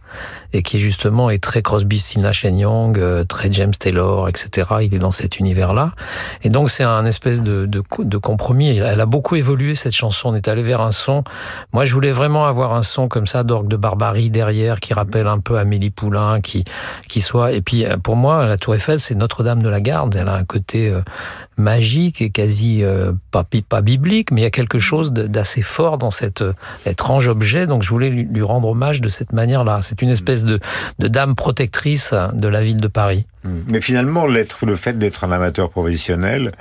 et qui est justement est très Crosby, Stills, Nash Young, euh, très James Taylor, etc. Il est dans cet univers-là et donc c'est un espèce de, de compromis. Elle a beaucoup évolué cette chanson. On est allé vers un son. Moi je voulais vraiment avoir un son comme ça d'orgue de barbarie derrière qui rappelle un peu Amélie Poulain, qui qui soit et puis euh, pour moi la Tour Eiffel c'est Notre-Dame de la Garde. Elle a un côté euh, magique et quasi euh, pas, pas biblique, mais il y a quelque chose d'assez fort dans cet euh, étrange objet. Donc je voulais lui, rendre hommage de cette manière-là. C'est une espèce de, de dame protectrice de la ville de Paris. Mais finalement, le fait d'être un amateur professionnel,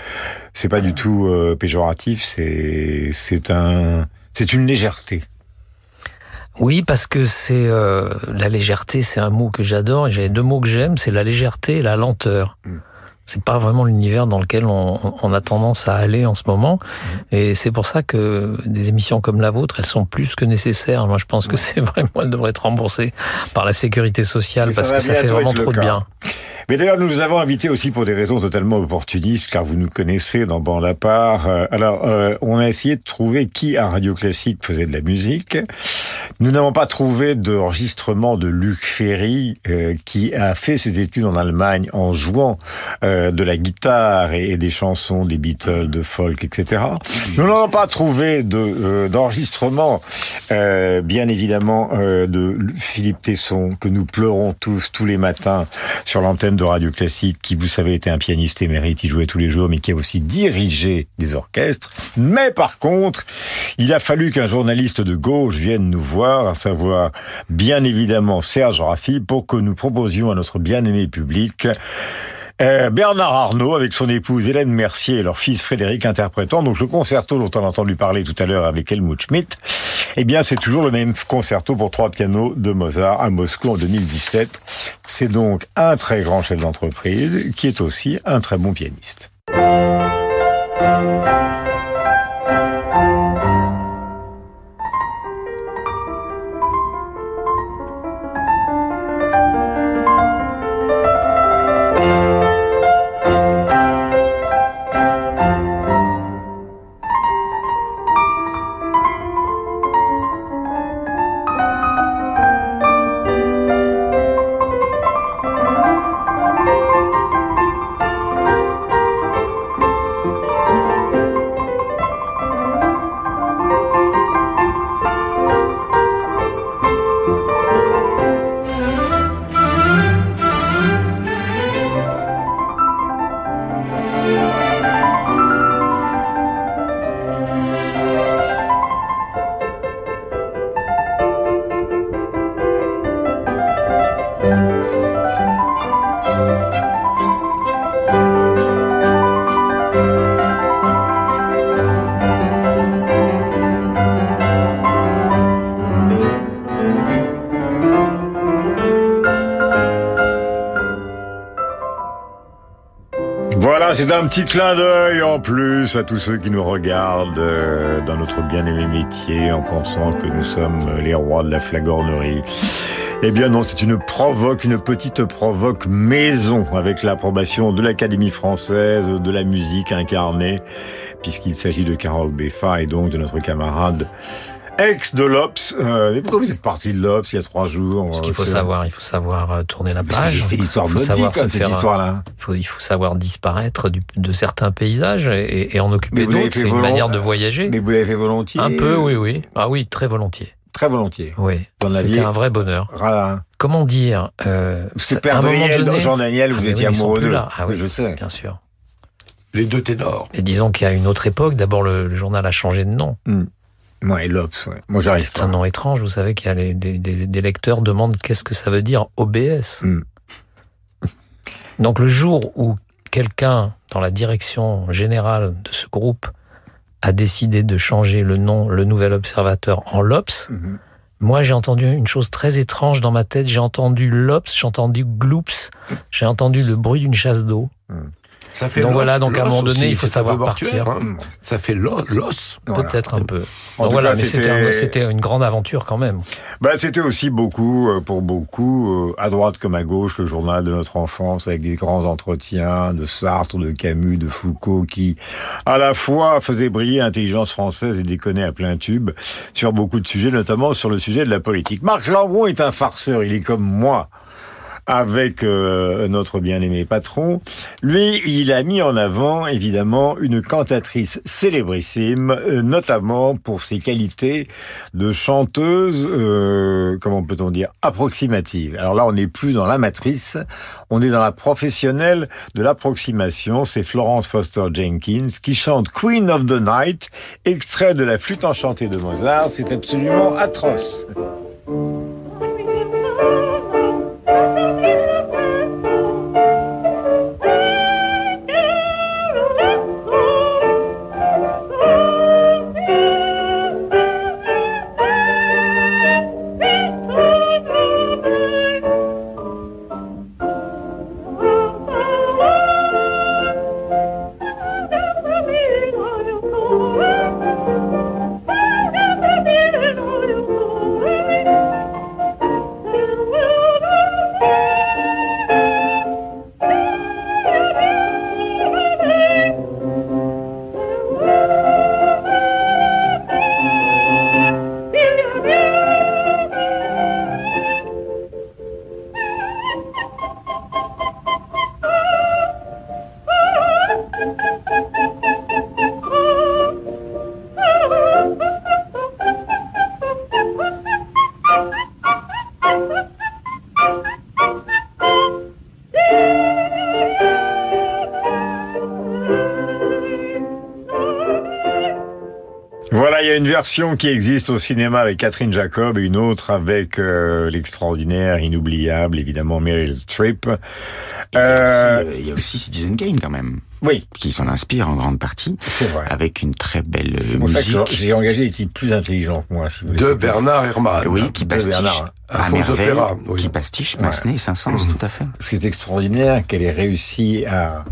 c'est pas du tout euh, péjoratif. C'est, c'est un, c'est une légèreté. Oui, parce que c'est euh, la légèreté, c'est un mot que j'adore. J'ai deux mots que j'aime, c'est la légèreté et la lenteur. C'est pas vraiment l'univers dans lequel on, on a tendance à aller en ce moment, et c'est pour ça que des émissions comme la vôtre, elles sont plus que nécessaires. Moi, je pense que c'est vraiment, elles devraient être remboursées par la sécurité sociale Et parce que ça fait vraiment trop de cas. bien. Mais d'ailleurs, nous vous avons invité aussi pour des raisons totalement opportunistes, car vous nous connaissez dans Bande à part. Euh, Alors, euh, on a essayé de trouver qui à Radio Classique faisait de la musique. Nous n'avons pas trouvé d'enregistrement de Luc Ferry, euh, qui a fait ses études en Allemagne en jouant euh, de la guitare et, des chansons des Beatles, de folk, etc. Nous n'avons pas trouvé de euh, d'enregistrement, euh, bien évidemment, euh, de Philippe Tesson, que nous pleurons tous tous les matins sur l'antenne de Radio Classique, qui, vous savez, était un pianiste émérite, il jouait tous les jours, mais qui a aussi dirigé des orchestres. Mais par contre, il a fallu qu'un journaliste de gauche vienne nous voir, à savoir, bien évidemment, Serge Raffi, pour que nous proposions à notre bien-aimé public euh, Bernard Arnault avec son épouse Hélène Mercier et leur fils Frédéric interprétant donc le concerto dont on a entendu parler tout à l'heure avec Helmut Schmidt. Eh bien, c'est toujours le même concerto pour trois pianos de Mozart à Moscou en 2017. C'est donc un très grand chef d'entreprise qui est aussi un très bon pianiste. Voilà, c'est un petit clin d'œil en plus à tous ceux qui nous regardent euh, dans notre bien-aimé métier en pensant que nous sommes les rois de la flagornerie. Eh bien non, c'est une provoque, une petite provoque maison avec l'approbation de l'Académie française de la musique incarnée, puisqu'il s'agit de Carole Beffa et donc de notre camarade ex de l'Obs. Euh, mais pourquoi vous êtes parti de l'Obs il y a trois jours Ce qu'il faut savoir, il faut savoir euh, tourner la page. c'est l'histoire Il de faut notre vie, cette faire. histoire-là. Il faut, il faut savoir disparaître du- de certains paysages et, et en occuper d'autres. C'est une manière de voyager. Mais vous l'avez fait volontiers Un peu, oui, oui. Ah oui, très volontiers. Très volontiers. Oui. C'était un vrai bonheur. Voilà. Comment dire euh, Daniel, donné- Jean Daniel, vous Ah, étiez oui, amoureux d'eux. là. Ah oui, je sais. Bien sûr. Les deux ténors. Et disons qu'à une autre époque, d'abord le, le journal a changé de nom. Ouais, l'Obs, ouais. Moi, j'arrive C'est un nom étrange. Vous savez qu'il y a les- des, des- des lecteurs demandent qu'est-ce que ça veut dire OBS. Hmm. Donc le jour où quelqu'un dans la direction générale de ce groupe a décidé de changer le nom, le nouvel observateur en l'Obs, Mhm. moi j'ai entendu une chose très étrange dans ma tête. J'ai entendu l'Obs, j'ai entendu Gloops, j'ai entendu le bruit d'une chasse d'eau. Ça fait donc voilà, donc à un moment donné, aussi, il faut savoir partir. hein. Ça fait l'os. Peut-être un peu. En Donc voilà, cas, mais c'était c'était- un- c'était une grande aventure quand même. Bah, c'était aussi beaucoup, euh, pour beaucoup, euh, à droite comme à gauche, le journal de notre enfance, avec des grands entretiens de Sartre, de Camus, de Foucault, qui, à la fois, faisaient briller l'intelligence française et déconnaient à plein tube sur beaucoup de sujets, notamment sur le sujet de la politique. Marc Lambron est un farceur, il est comme moi avec euh, notre bien-aimé patron. Lui, il a mis en avant, évidemment, une cantatrice célébrissime, euh, notamment pour ses qualités de chanteuse, euh, comment peut-on dire, approximative. Alors là, on n'est plus dans l'amatrice, on est dans la professionnelle de l'approximation. C'est Florence Foster Jenkins qui chante Queen of the Night, extrait de la flûte enchantée de Mozart. C'est absolument atroce. Voilà, il y a une version qui existe au cinéma avec Catherine Jacob et une autre avec euh, l'extraordinaire, inoubliable, évidemment, Meryl Streep. Euh, Il y a aussi Citizen Kane quand même. Oui. Qui s'en inspire en grande partie. C'est vrai. Avec une très belle C'est euh, pour ça que musique. j'ai engagé des types plus intelligents que moi, si vous voulez. De Bernard Herrmann. Oui, qui De pastiche Bernard. à merveille, oui. qui pastiche Ouais. Massenet et Saint-Saëns, tout à fait. C'est extraordinaire qu'elle ait réussi à,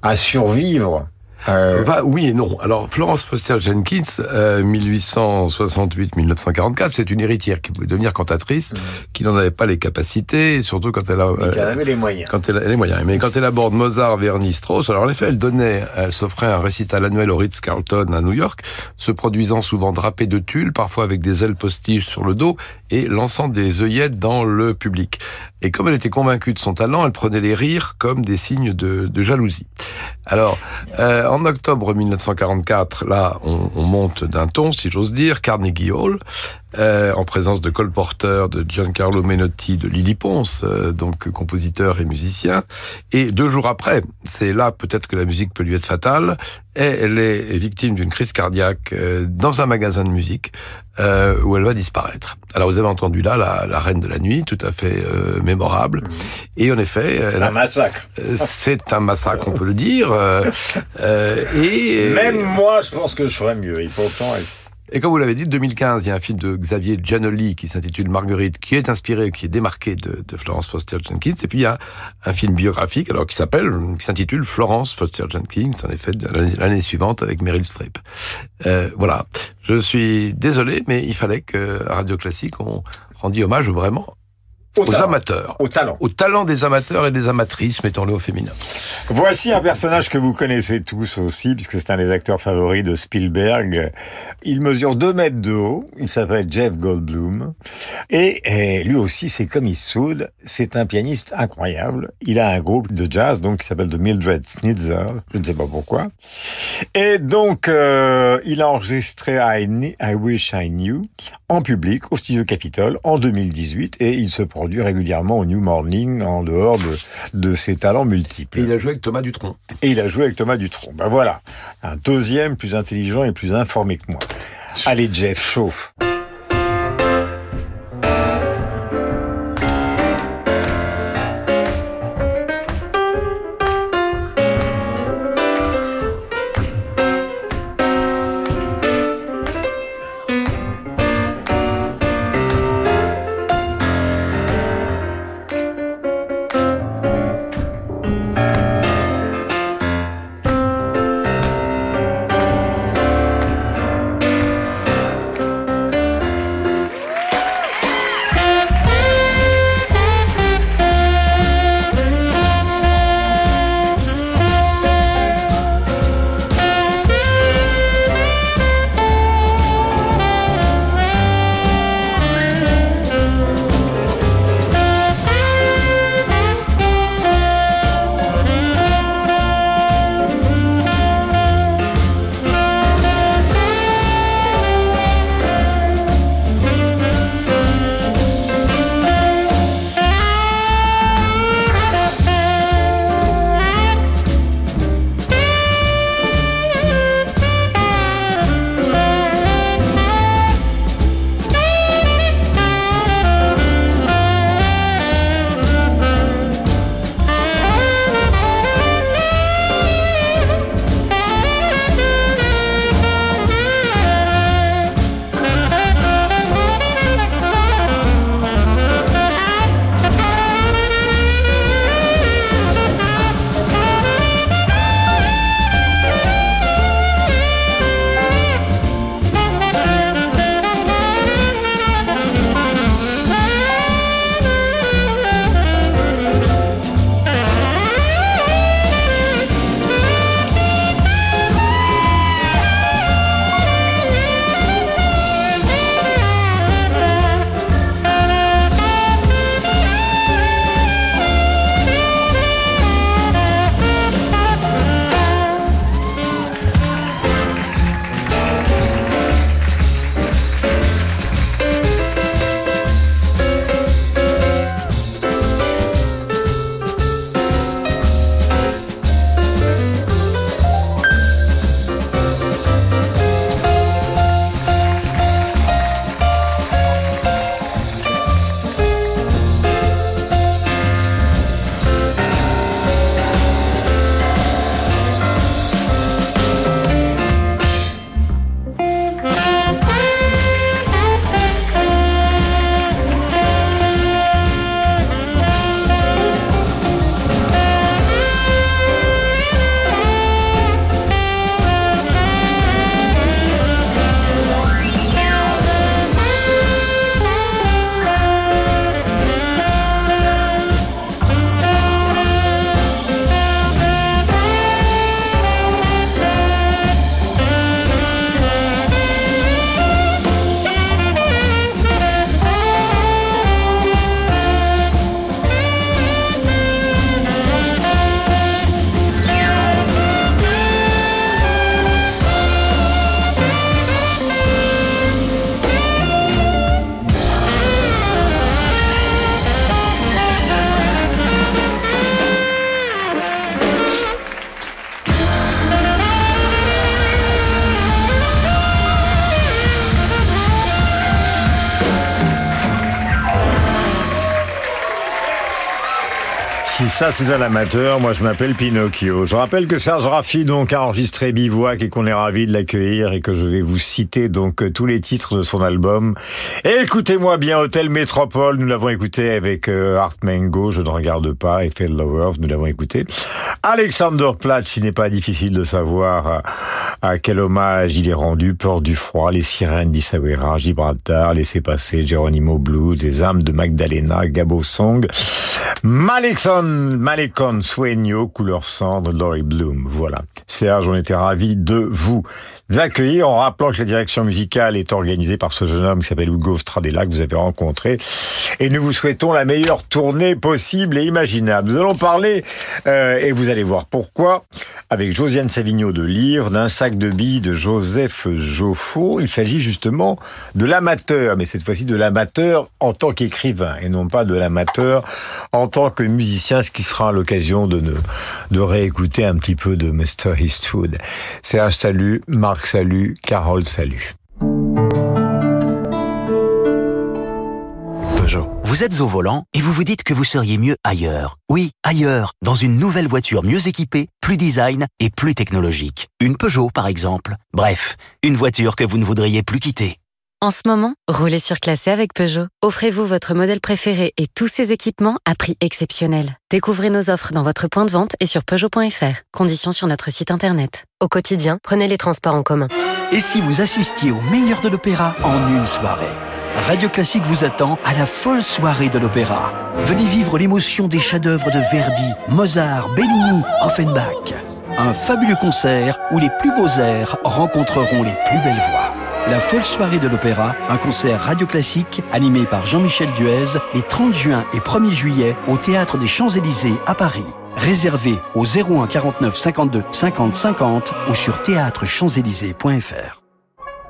à survivre. Euh, Bah, oui et non. Alors, Florence Foster Jenkins, euh, 1868-1944, c'est une héritière qui voulait devenir cantatrice, qui n'en avait pas les capacités, surtout quand elle a... mais euh, avait les moyens. quand elle a les moyens. Mais quand elle aborde Mozart, Verni, Strauss, alors en effet, elle donnait, elle s'offrait un récital annuel au Ritz-Carlton à New York, se produisant souvent drapée de tulle, parfois avec des ailes postiches sur le dos, et lançant des œillettes dans le public. Et comme elle était convaincue de son talent, elle prenait les rires comme des signes de, de jalousie. Alors, euh, en octobre 1944, là, on, on monte d'un ton, si j'ose dire, Carnegie Hall, euh, en présence de Cole Porter, de Giancarlo Menotti, de Lily Ponce, euh, donc compositeur et musicien. Et deux jours après, c'est là peut-être que la musique peut lui être fatale, et elle est victime d'une crise cardiaque euh, dans un magasin de musique euh, où elle va disparaître. Alors vous avez entendu là la, la reine de la nuit, tout à fait euh, mémorable. Et en effet, C'est un a- massacre. euh, c'est un massacre, on peut le dire. euh, euh, et Même moi, je pense que je ferais mieux. Et pourtant, elle- et comme vous l'avez dit, 2015, il y a un film de Xavier Giannoli qui s'intitule Marguerite, qui est inspiré, qui est démarqué de, de Florence Foster Jenkins. Et puis il y a un film biographique, alors qui s'appelle, qui s'intitule Florence Foster Jenkins, en effet, l'année- suivante avec Meryl Streep. Euh, voilà. Je suis désolé, mais il fallait que à Radio Classique on rendit hommage vraiment Au aux talent. amateurs, au talent. au talent des amateurs et des amatrices, mettons-le au féminin. Voici un personnage que vous connaissez tous aussi, puisque c'est un des acteurs favoris de Spielberg. Il mesure 2 mètres de haut, il s'appelle Jeff Goldblum, et, eh, lui aussi c'est comme Eastwood, c'est un pianiste incroyable. Il a un groupe de jazz donc qui s'appelle The Mildred Snitzer, je ne sais pas pourquoi. Et donc euh, il a enregistré I, Wish I Knew en public au studio Capitol en 2018 et il se produit régulièrement au New Morning en dehors de, de ses talents multiples. Avec Thomas Dutronc. Et il a joué avec Thomas Dutronc. Ben voilà, un deuxième plus intelligent et plus informé que moi. Allez Jeff, chauffe. Ça c'est à l'amateur, moi je m'appelle Pinocchio. Je rappelle que Serge Raffi donc a enregistré Bivouac et qu'on est ravi de l'accueillir et que je vais vous citer donc tous les titres de son album. Écoutez-moi bien Hôtel Métropole, nous l'avons écouté avec euh, Art Mango, Je ne regarde pas, et Fed Lovers, nous l'avons écouté. Alexander Platt, il n'est pas difficile de savoir à, à, quel hommage il est rendu, Peur du froid, Les sirènes d'Isawera, Gibraltar, Laissez passer, Geronimo Blues, Les âmes de Magdalena, Gabo Song, Malekon, Malekon Sueño, couleur cendre, Laurie Bloom. Voilà. Serge, on était ravis de vous accueillir en rappelant que la direction musicale est organisée par ce jeune homme qui s'appelle Hugo Stradella que vous avez rencontré. Et nous vous souhaitons la meilleure tournée possible et imaginable. Nous allons parler, euh, et vous allez voir pourquoi, avec Josiane Savigno de Livre, d'un sac de billes de Joseph Joffo. Il s'agit justement de l'amateur, mais cette fois-ci de l'amateur en tant qu'écrivain et non pas de l'amateur en tant que musicien, ce qui sera l'occasion de, de réécouter un petit peu de Mr. Eastwood. Serge, salut. Marc, salut. Carole, salut. Peugeot. Vous êtes au volant et vous vous dites que vous seriez mieux ailleurs. Oui, ailleurs, dans une nouvelle voiture mieux équipée, plus design et plus technologique. Une Peugeot, par exemple. Bref, une voiture que vous ne voudriez plus quitter. En ce moment, roulez surclassé avec Peugeot. Offrez-vous votre modèle préféré et tous ses équipements à prix exceptionnel. Découvrez nos offres dans votre point de vente et sur Peugeot.fr. Conditions sur notre site internet. Au quotidien, prenez les transports en commun. Et si vous assistiez au meilleur de l'opéra en une soirée? Radio Classique vous attend à la folle soirée de l'opéra. Venez vivre l'émotion des chefs-d'œuvre de Verdi, Mozart, Bellini, Offenbach. Un fabuleux concert où les plus beaux airs rencontreront les plus belles voix. La folle soirée de l'opéra, un concert radio classique animé par Jean-Michel Duez les 30 juin et 1er juillet au Théâtre des Champs-Élysées à Paris. Réservé au 01 49 52 50 50 ou sur théâtrechamps-élysées.fr.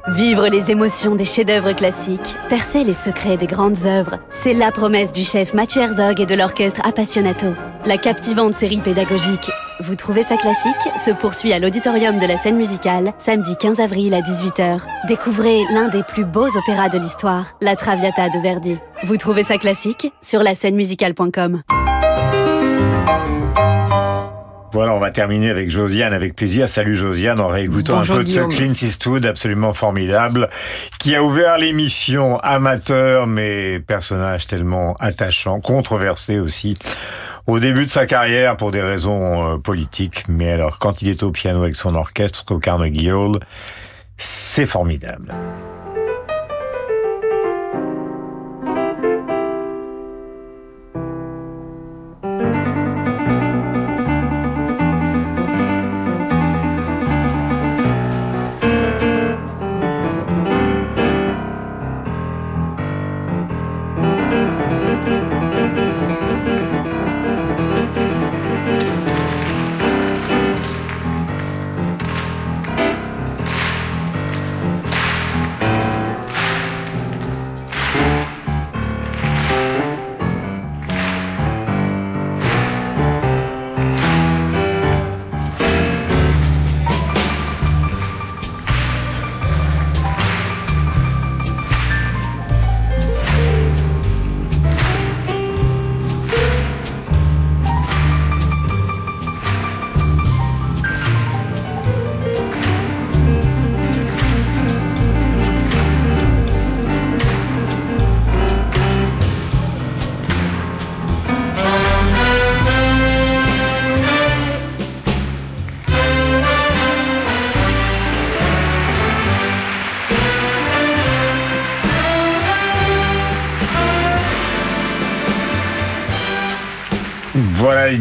Vivre les émotions des chefs-d'œuvre classiques, percer les secrets des grandes œuvres, c'est la promesse du chef Mathieu Herzog et de l'orchestre Appassionato. La captivante série pédagogique Vous trouvez ça classique? Se poursuit à l'auditorium de la scène musicale samedi 15 avril à 18h. Découvrez l'un des plus beaux opéras de l'histoire, La Traviata de Verdi. Vous trouvez ça classique? Sur la scène musicale.com. Voilà, on va terminer avec Josiane avec plaisir. Salut Josiane, en réécoutant Bonjour, un peu de ce. Clint Eastwood absolument formidable, qui a ouvert l'émission amateur, mais personnage tellement attachant, controversé aussi, au début de sa carrière pour des raisons euh, politiques. Mais alors, quand il est au piano avec son orchestre au Carnegie Hall, c'est formidable.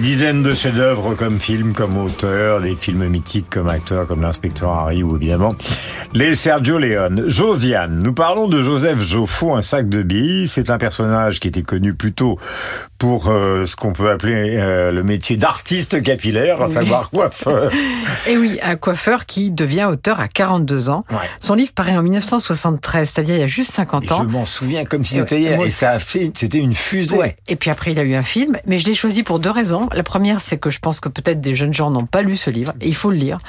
Dizaines de chefs-d'œuvre comme film, comme auteur, des films mythiques comme acteur, comme l'inspecteur Harry ou évidemment les Sergio Leone. Josiane, nous parlons de Joseph Joffo, un sac de billes. C'est un personnage qui était connu plutôt pour euh, ce qu'on peut appeler euh, le métier d'artiste capillaire, à Oui. savoir coiffeur. Et oui, un coiffeur qui devient auteur à 42 ans. Son livre paraît en 1973, c'est-à-dire il y a juste 50 Et ans. je m'en souviens comme si c'était hier. moi Et ça a fait, c'était une fusée. Ouais. Et puis après, il a eu un film, mais je l'ai choisi pour deux raisons. raisons. La première, c'est que je pense que peut-être des jeunes gens n'ont pas lu ce livre, et il faut le lire.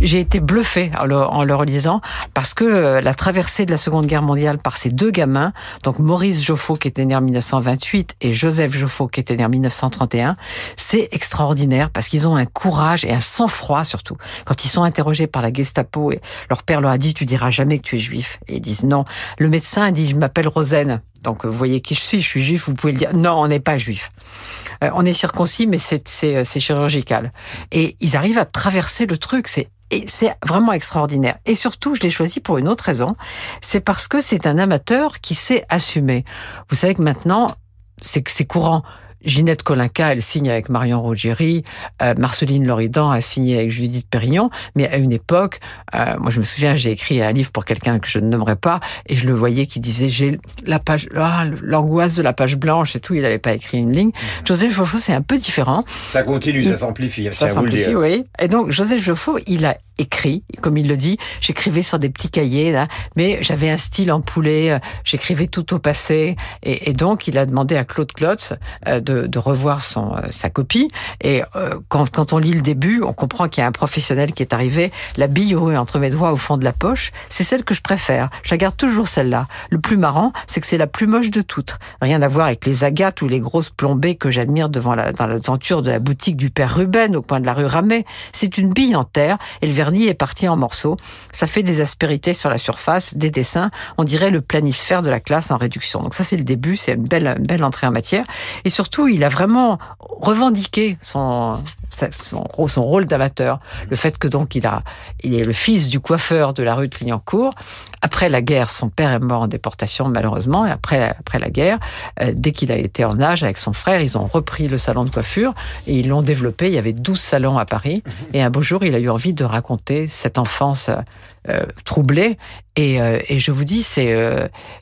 J'ai été bluffé en le, en le relisant, parce que euh, la traversée de la Seconde Guerre mondiale par ces deux gamins, donc Maurice Joffo qui était né en 1928 et Joseph Joffo qui était né en 1931, c'est extraordinaire parce qu'ils ont un courage et un sang-froid surtout. Quand ils sont interrogés par la Gestapo et leur père leur a dit tu diras jamais que tu es juif et ils disent non. Le médecin a dit je m'appelle Rosen. Donc vous voyez qui je suis, je suis juif, vous pouvez le dire. Non, on n'est pas juif. Euh, on est circoncis, mais c'est c'est chirurgical. Et ils arrivent à traverser le truc. C'est c'est vraiment extraordinaire. Et surtout, je l'ai choisi pour une autre raison. C'est parce que c'est un amateur qui sait assumer. Vous savez que maintenant, c'est courant. Ginette Colinca, elle signe avec Marion Rogeri, euh, Marceline Loridan a signé avec Judith Pérignon, mais à une époque, euh, moi je me souviens, j'ai écrit un livre pour quelqu'un que je ne nommerai pas, et je le voyais qui disait j'ai la page, ah, l'angoisse de la page blanche et tout, il n'avait pas écrit une ligne. Mhm. Joseph Joffo, c'est un peu différent. Ça continue, ça s'amplifie. Ça s'amplifie, oui. Et donc Joseph Joffo, il a écrit, comme il le dit, j'écrivais sur des petits cahiers, mais j'avais un style en poulet, euh, j'écrivais tout au passé, et, donc il a demandé à Claude Klotz de de, revoir son, euh, sa copie. Et euh, quand, quand, on lit le début, on comprend qu'il y a un professionnel qui est arrivé. La bille entre mes doigts au fond de la poche, c'est celle que je préfère. Je la garde toujours celle-là. Le plus marrant, c'est que c'est la plus moche de toutes. Rien à voir avec les agates ou les grosses plombées que j'admire devant la, dans l'aventure de la boutique du père Ruben au coin de la rue Ramet. C'est une bille en terre le est parti en morceaux. Ça fait des aspérités sur la surface, des dessins. On dirait le planisphère de la classe en réduction. Donc ça, c'est le début. C'est une belle, une belle entrée en matière. Et surtout, il a vraiment revendiqué son, son, son rôle d'amateur. Le fait que donc il a, il est le fils du coiffeur de la rue de Clignancourt. Après la guerre, son père est mort en déportation malheureusement. Et après, après la guerre, euh, dès qu'il a été en âge avec son frère, ils ont repris le salon de coiffure et ils l'ont développé. Il y avait 12 salons à Paris. Et un beau jour, il a eu envie de raconter cette enfance euh, troublée. Et, euh, et, je vous dis, c'est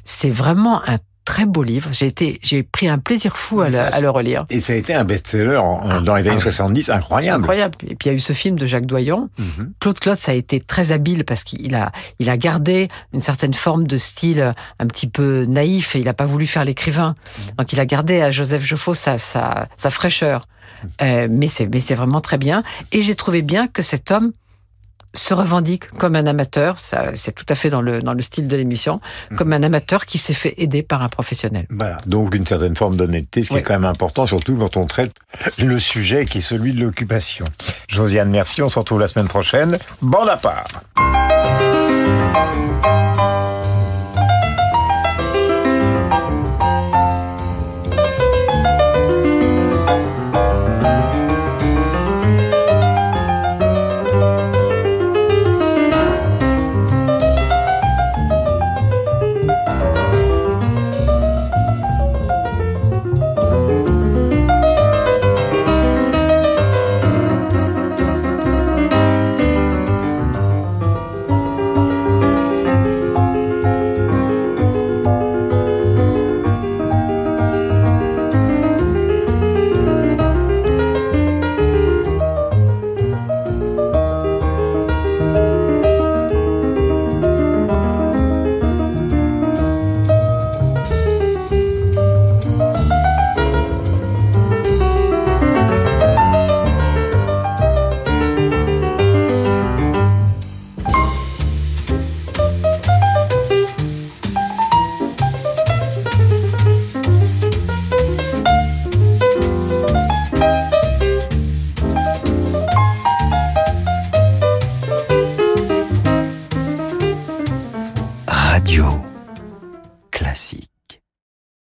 c'est vraiment un très beau livre. J'ai été, j'ai pris un plaisir fou à, le, relire. Et ça a été un best-seller dans les années 70, ah incroyable. Incroyable. Et puis il y a eu ce film de Jacques Doyon. Mhm. Claude Claude, ça a été très habile parce qu'il a, il a gardé une certaine forme de style un petit peu naïf et il n'a pas voulu faire l'écrivain. Mhm. Donc il a gardé à Joseph Joffo sa, sa, sa fraîcheur. Mhm. Euh, mais c'est, mais c'est vraiment très bien. Et j'ai trouvé bien que cet homme se revendique comme un amateur, ça, c'est tout à fait dans le, dans le style de l'émission, mhm. comme un amateur qui s'est fait aider par un professionnel. Voilà, donc une certaine forme d'honnêteté, ce qui est quand même important, surtout quand on traite le sujet qui est celui de l'occupation. Josiane, merci, on se retrouve la semaine prochaine. Bon appart Radio.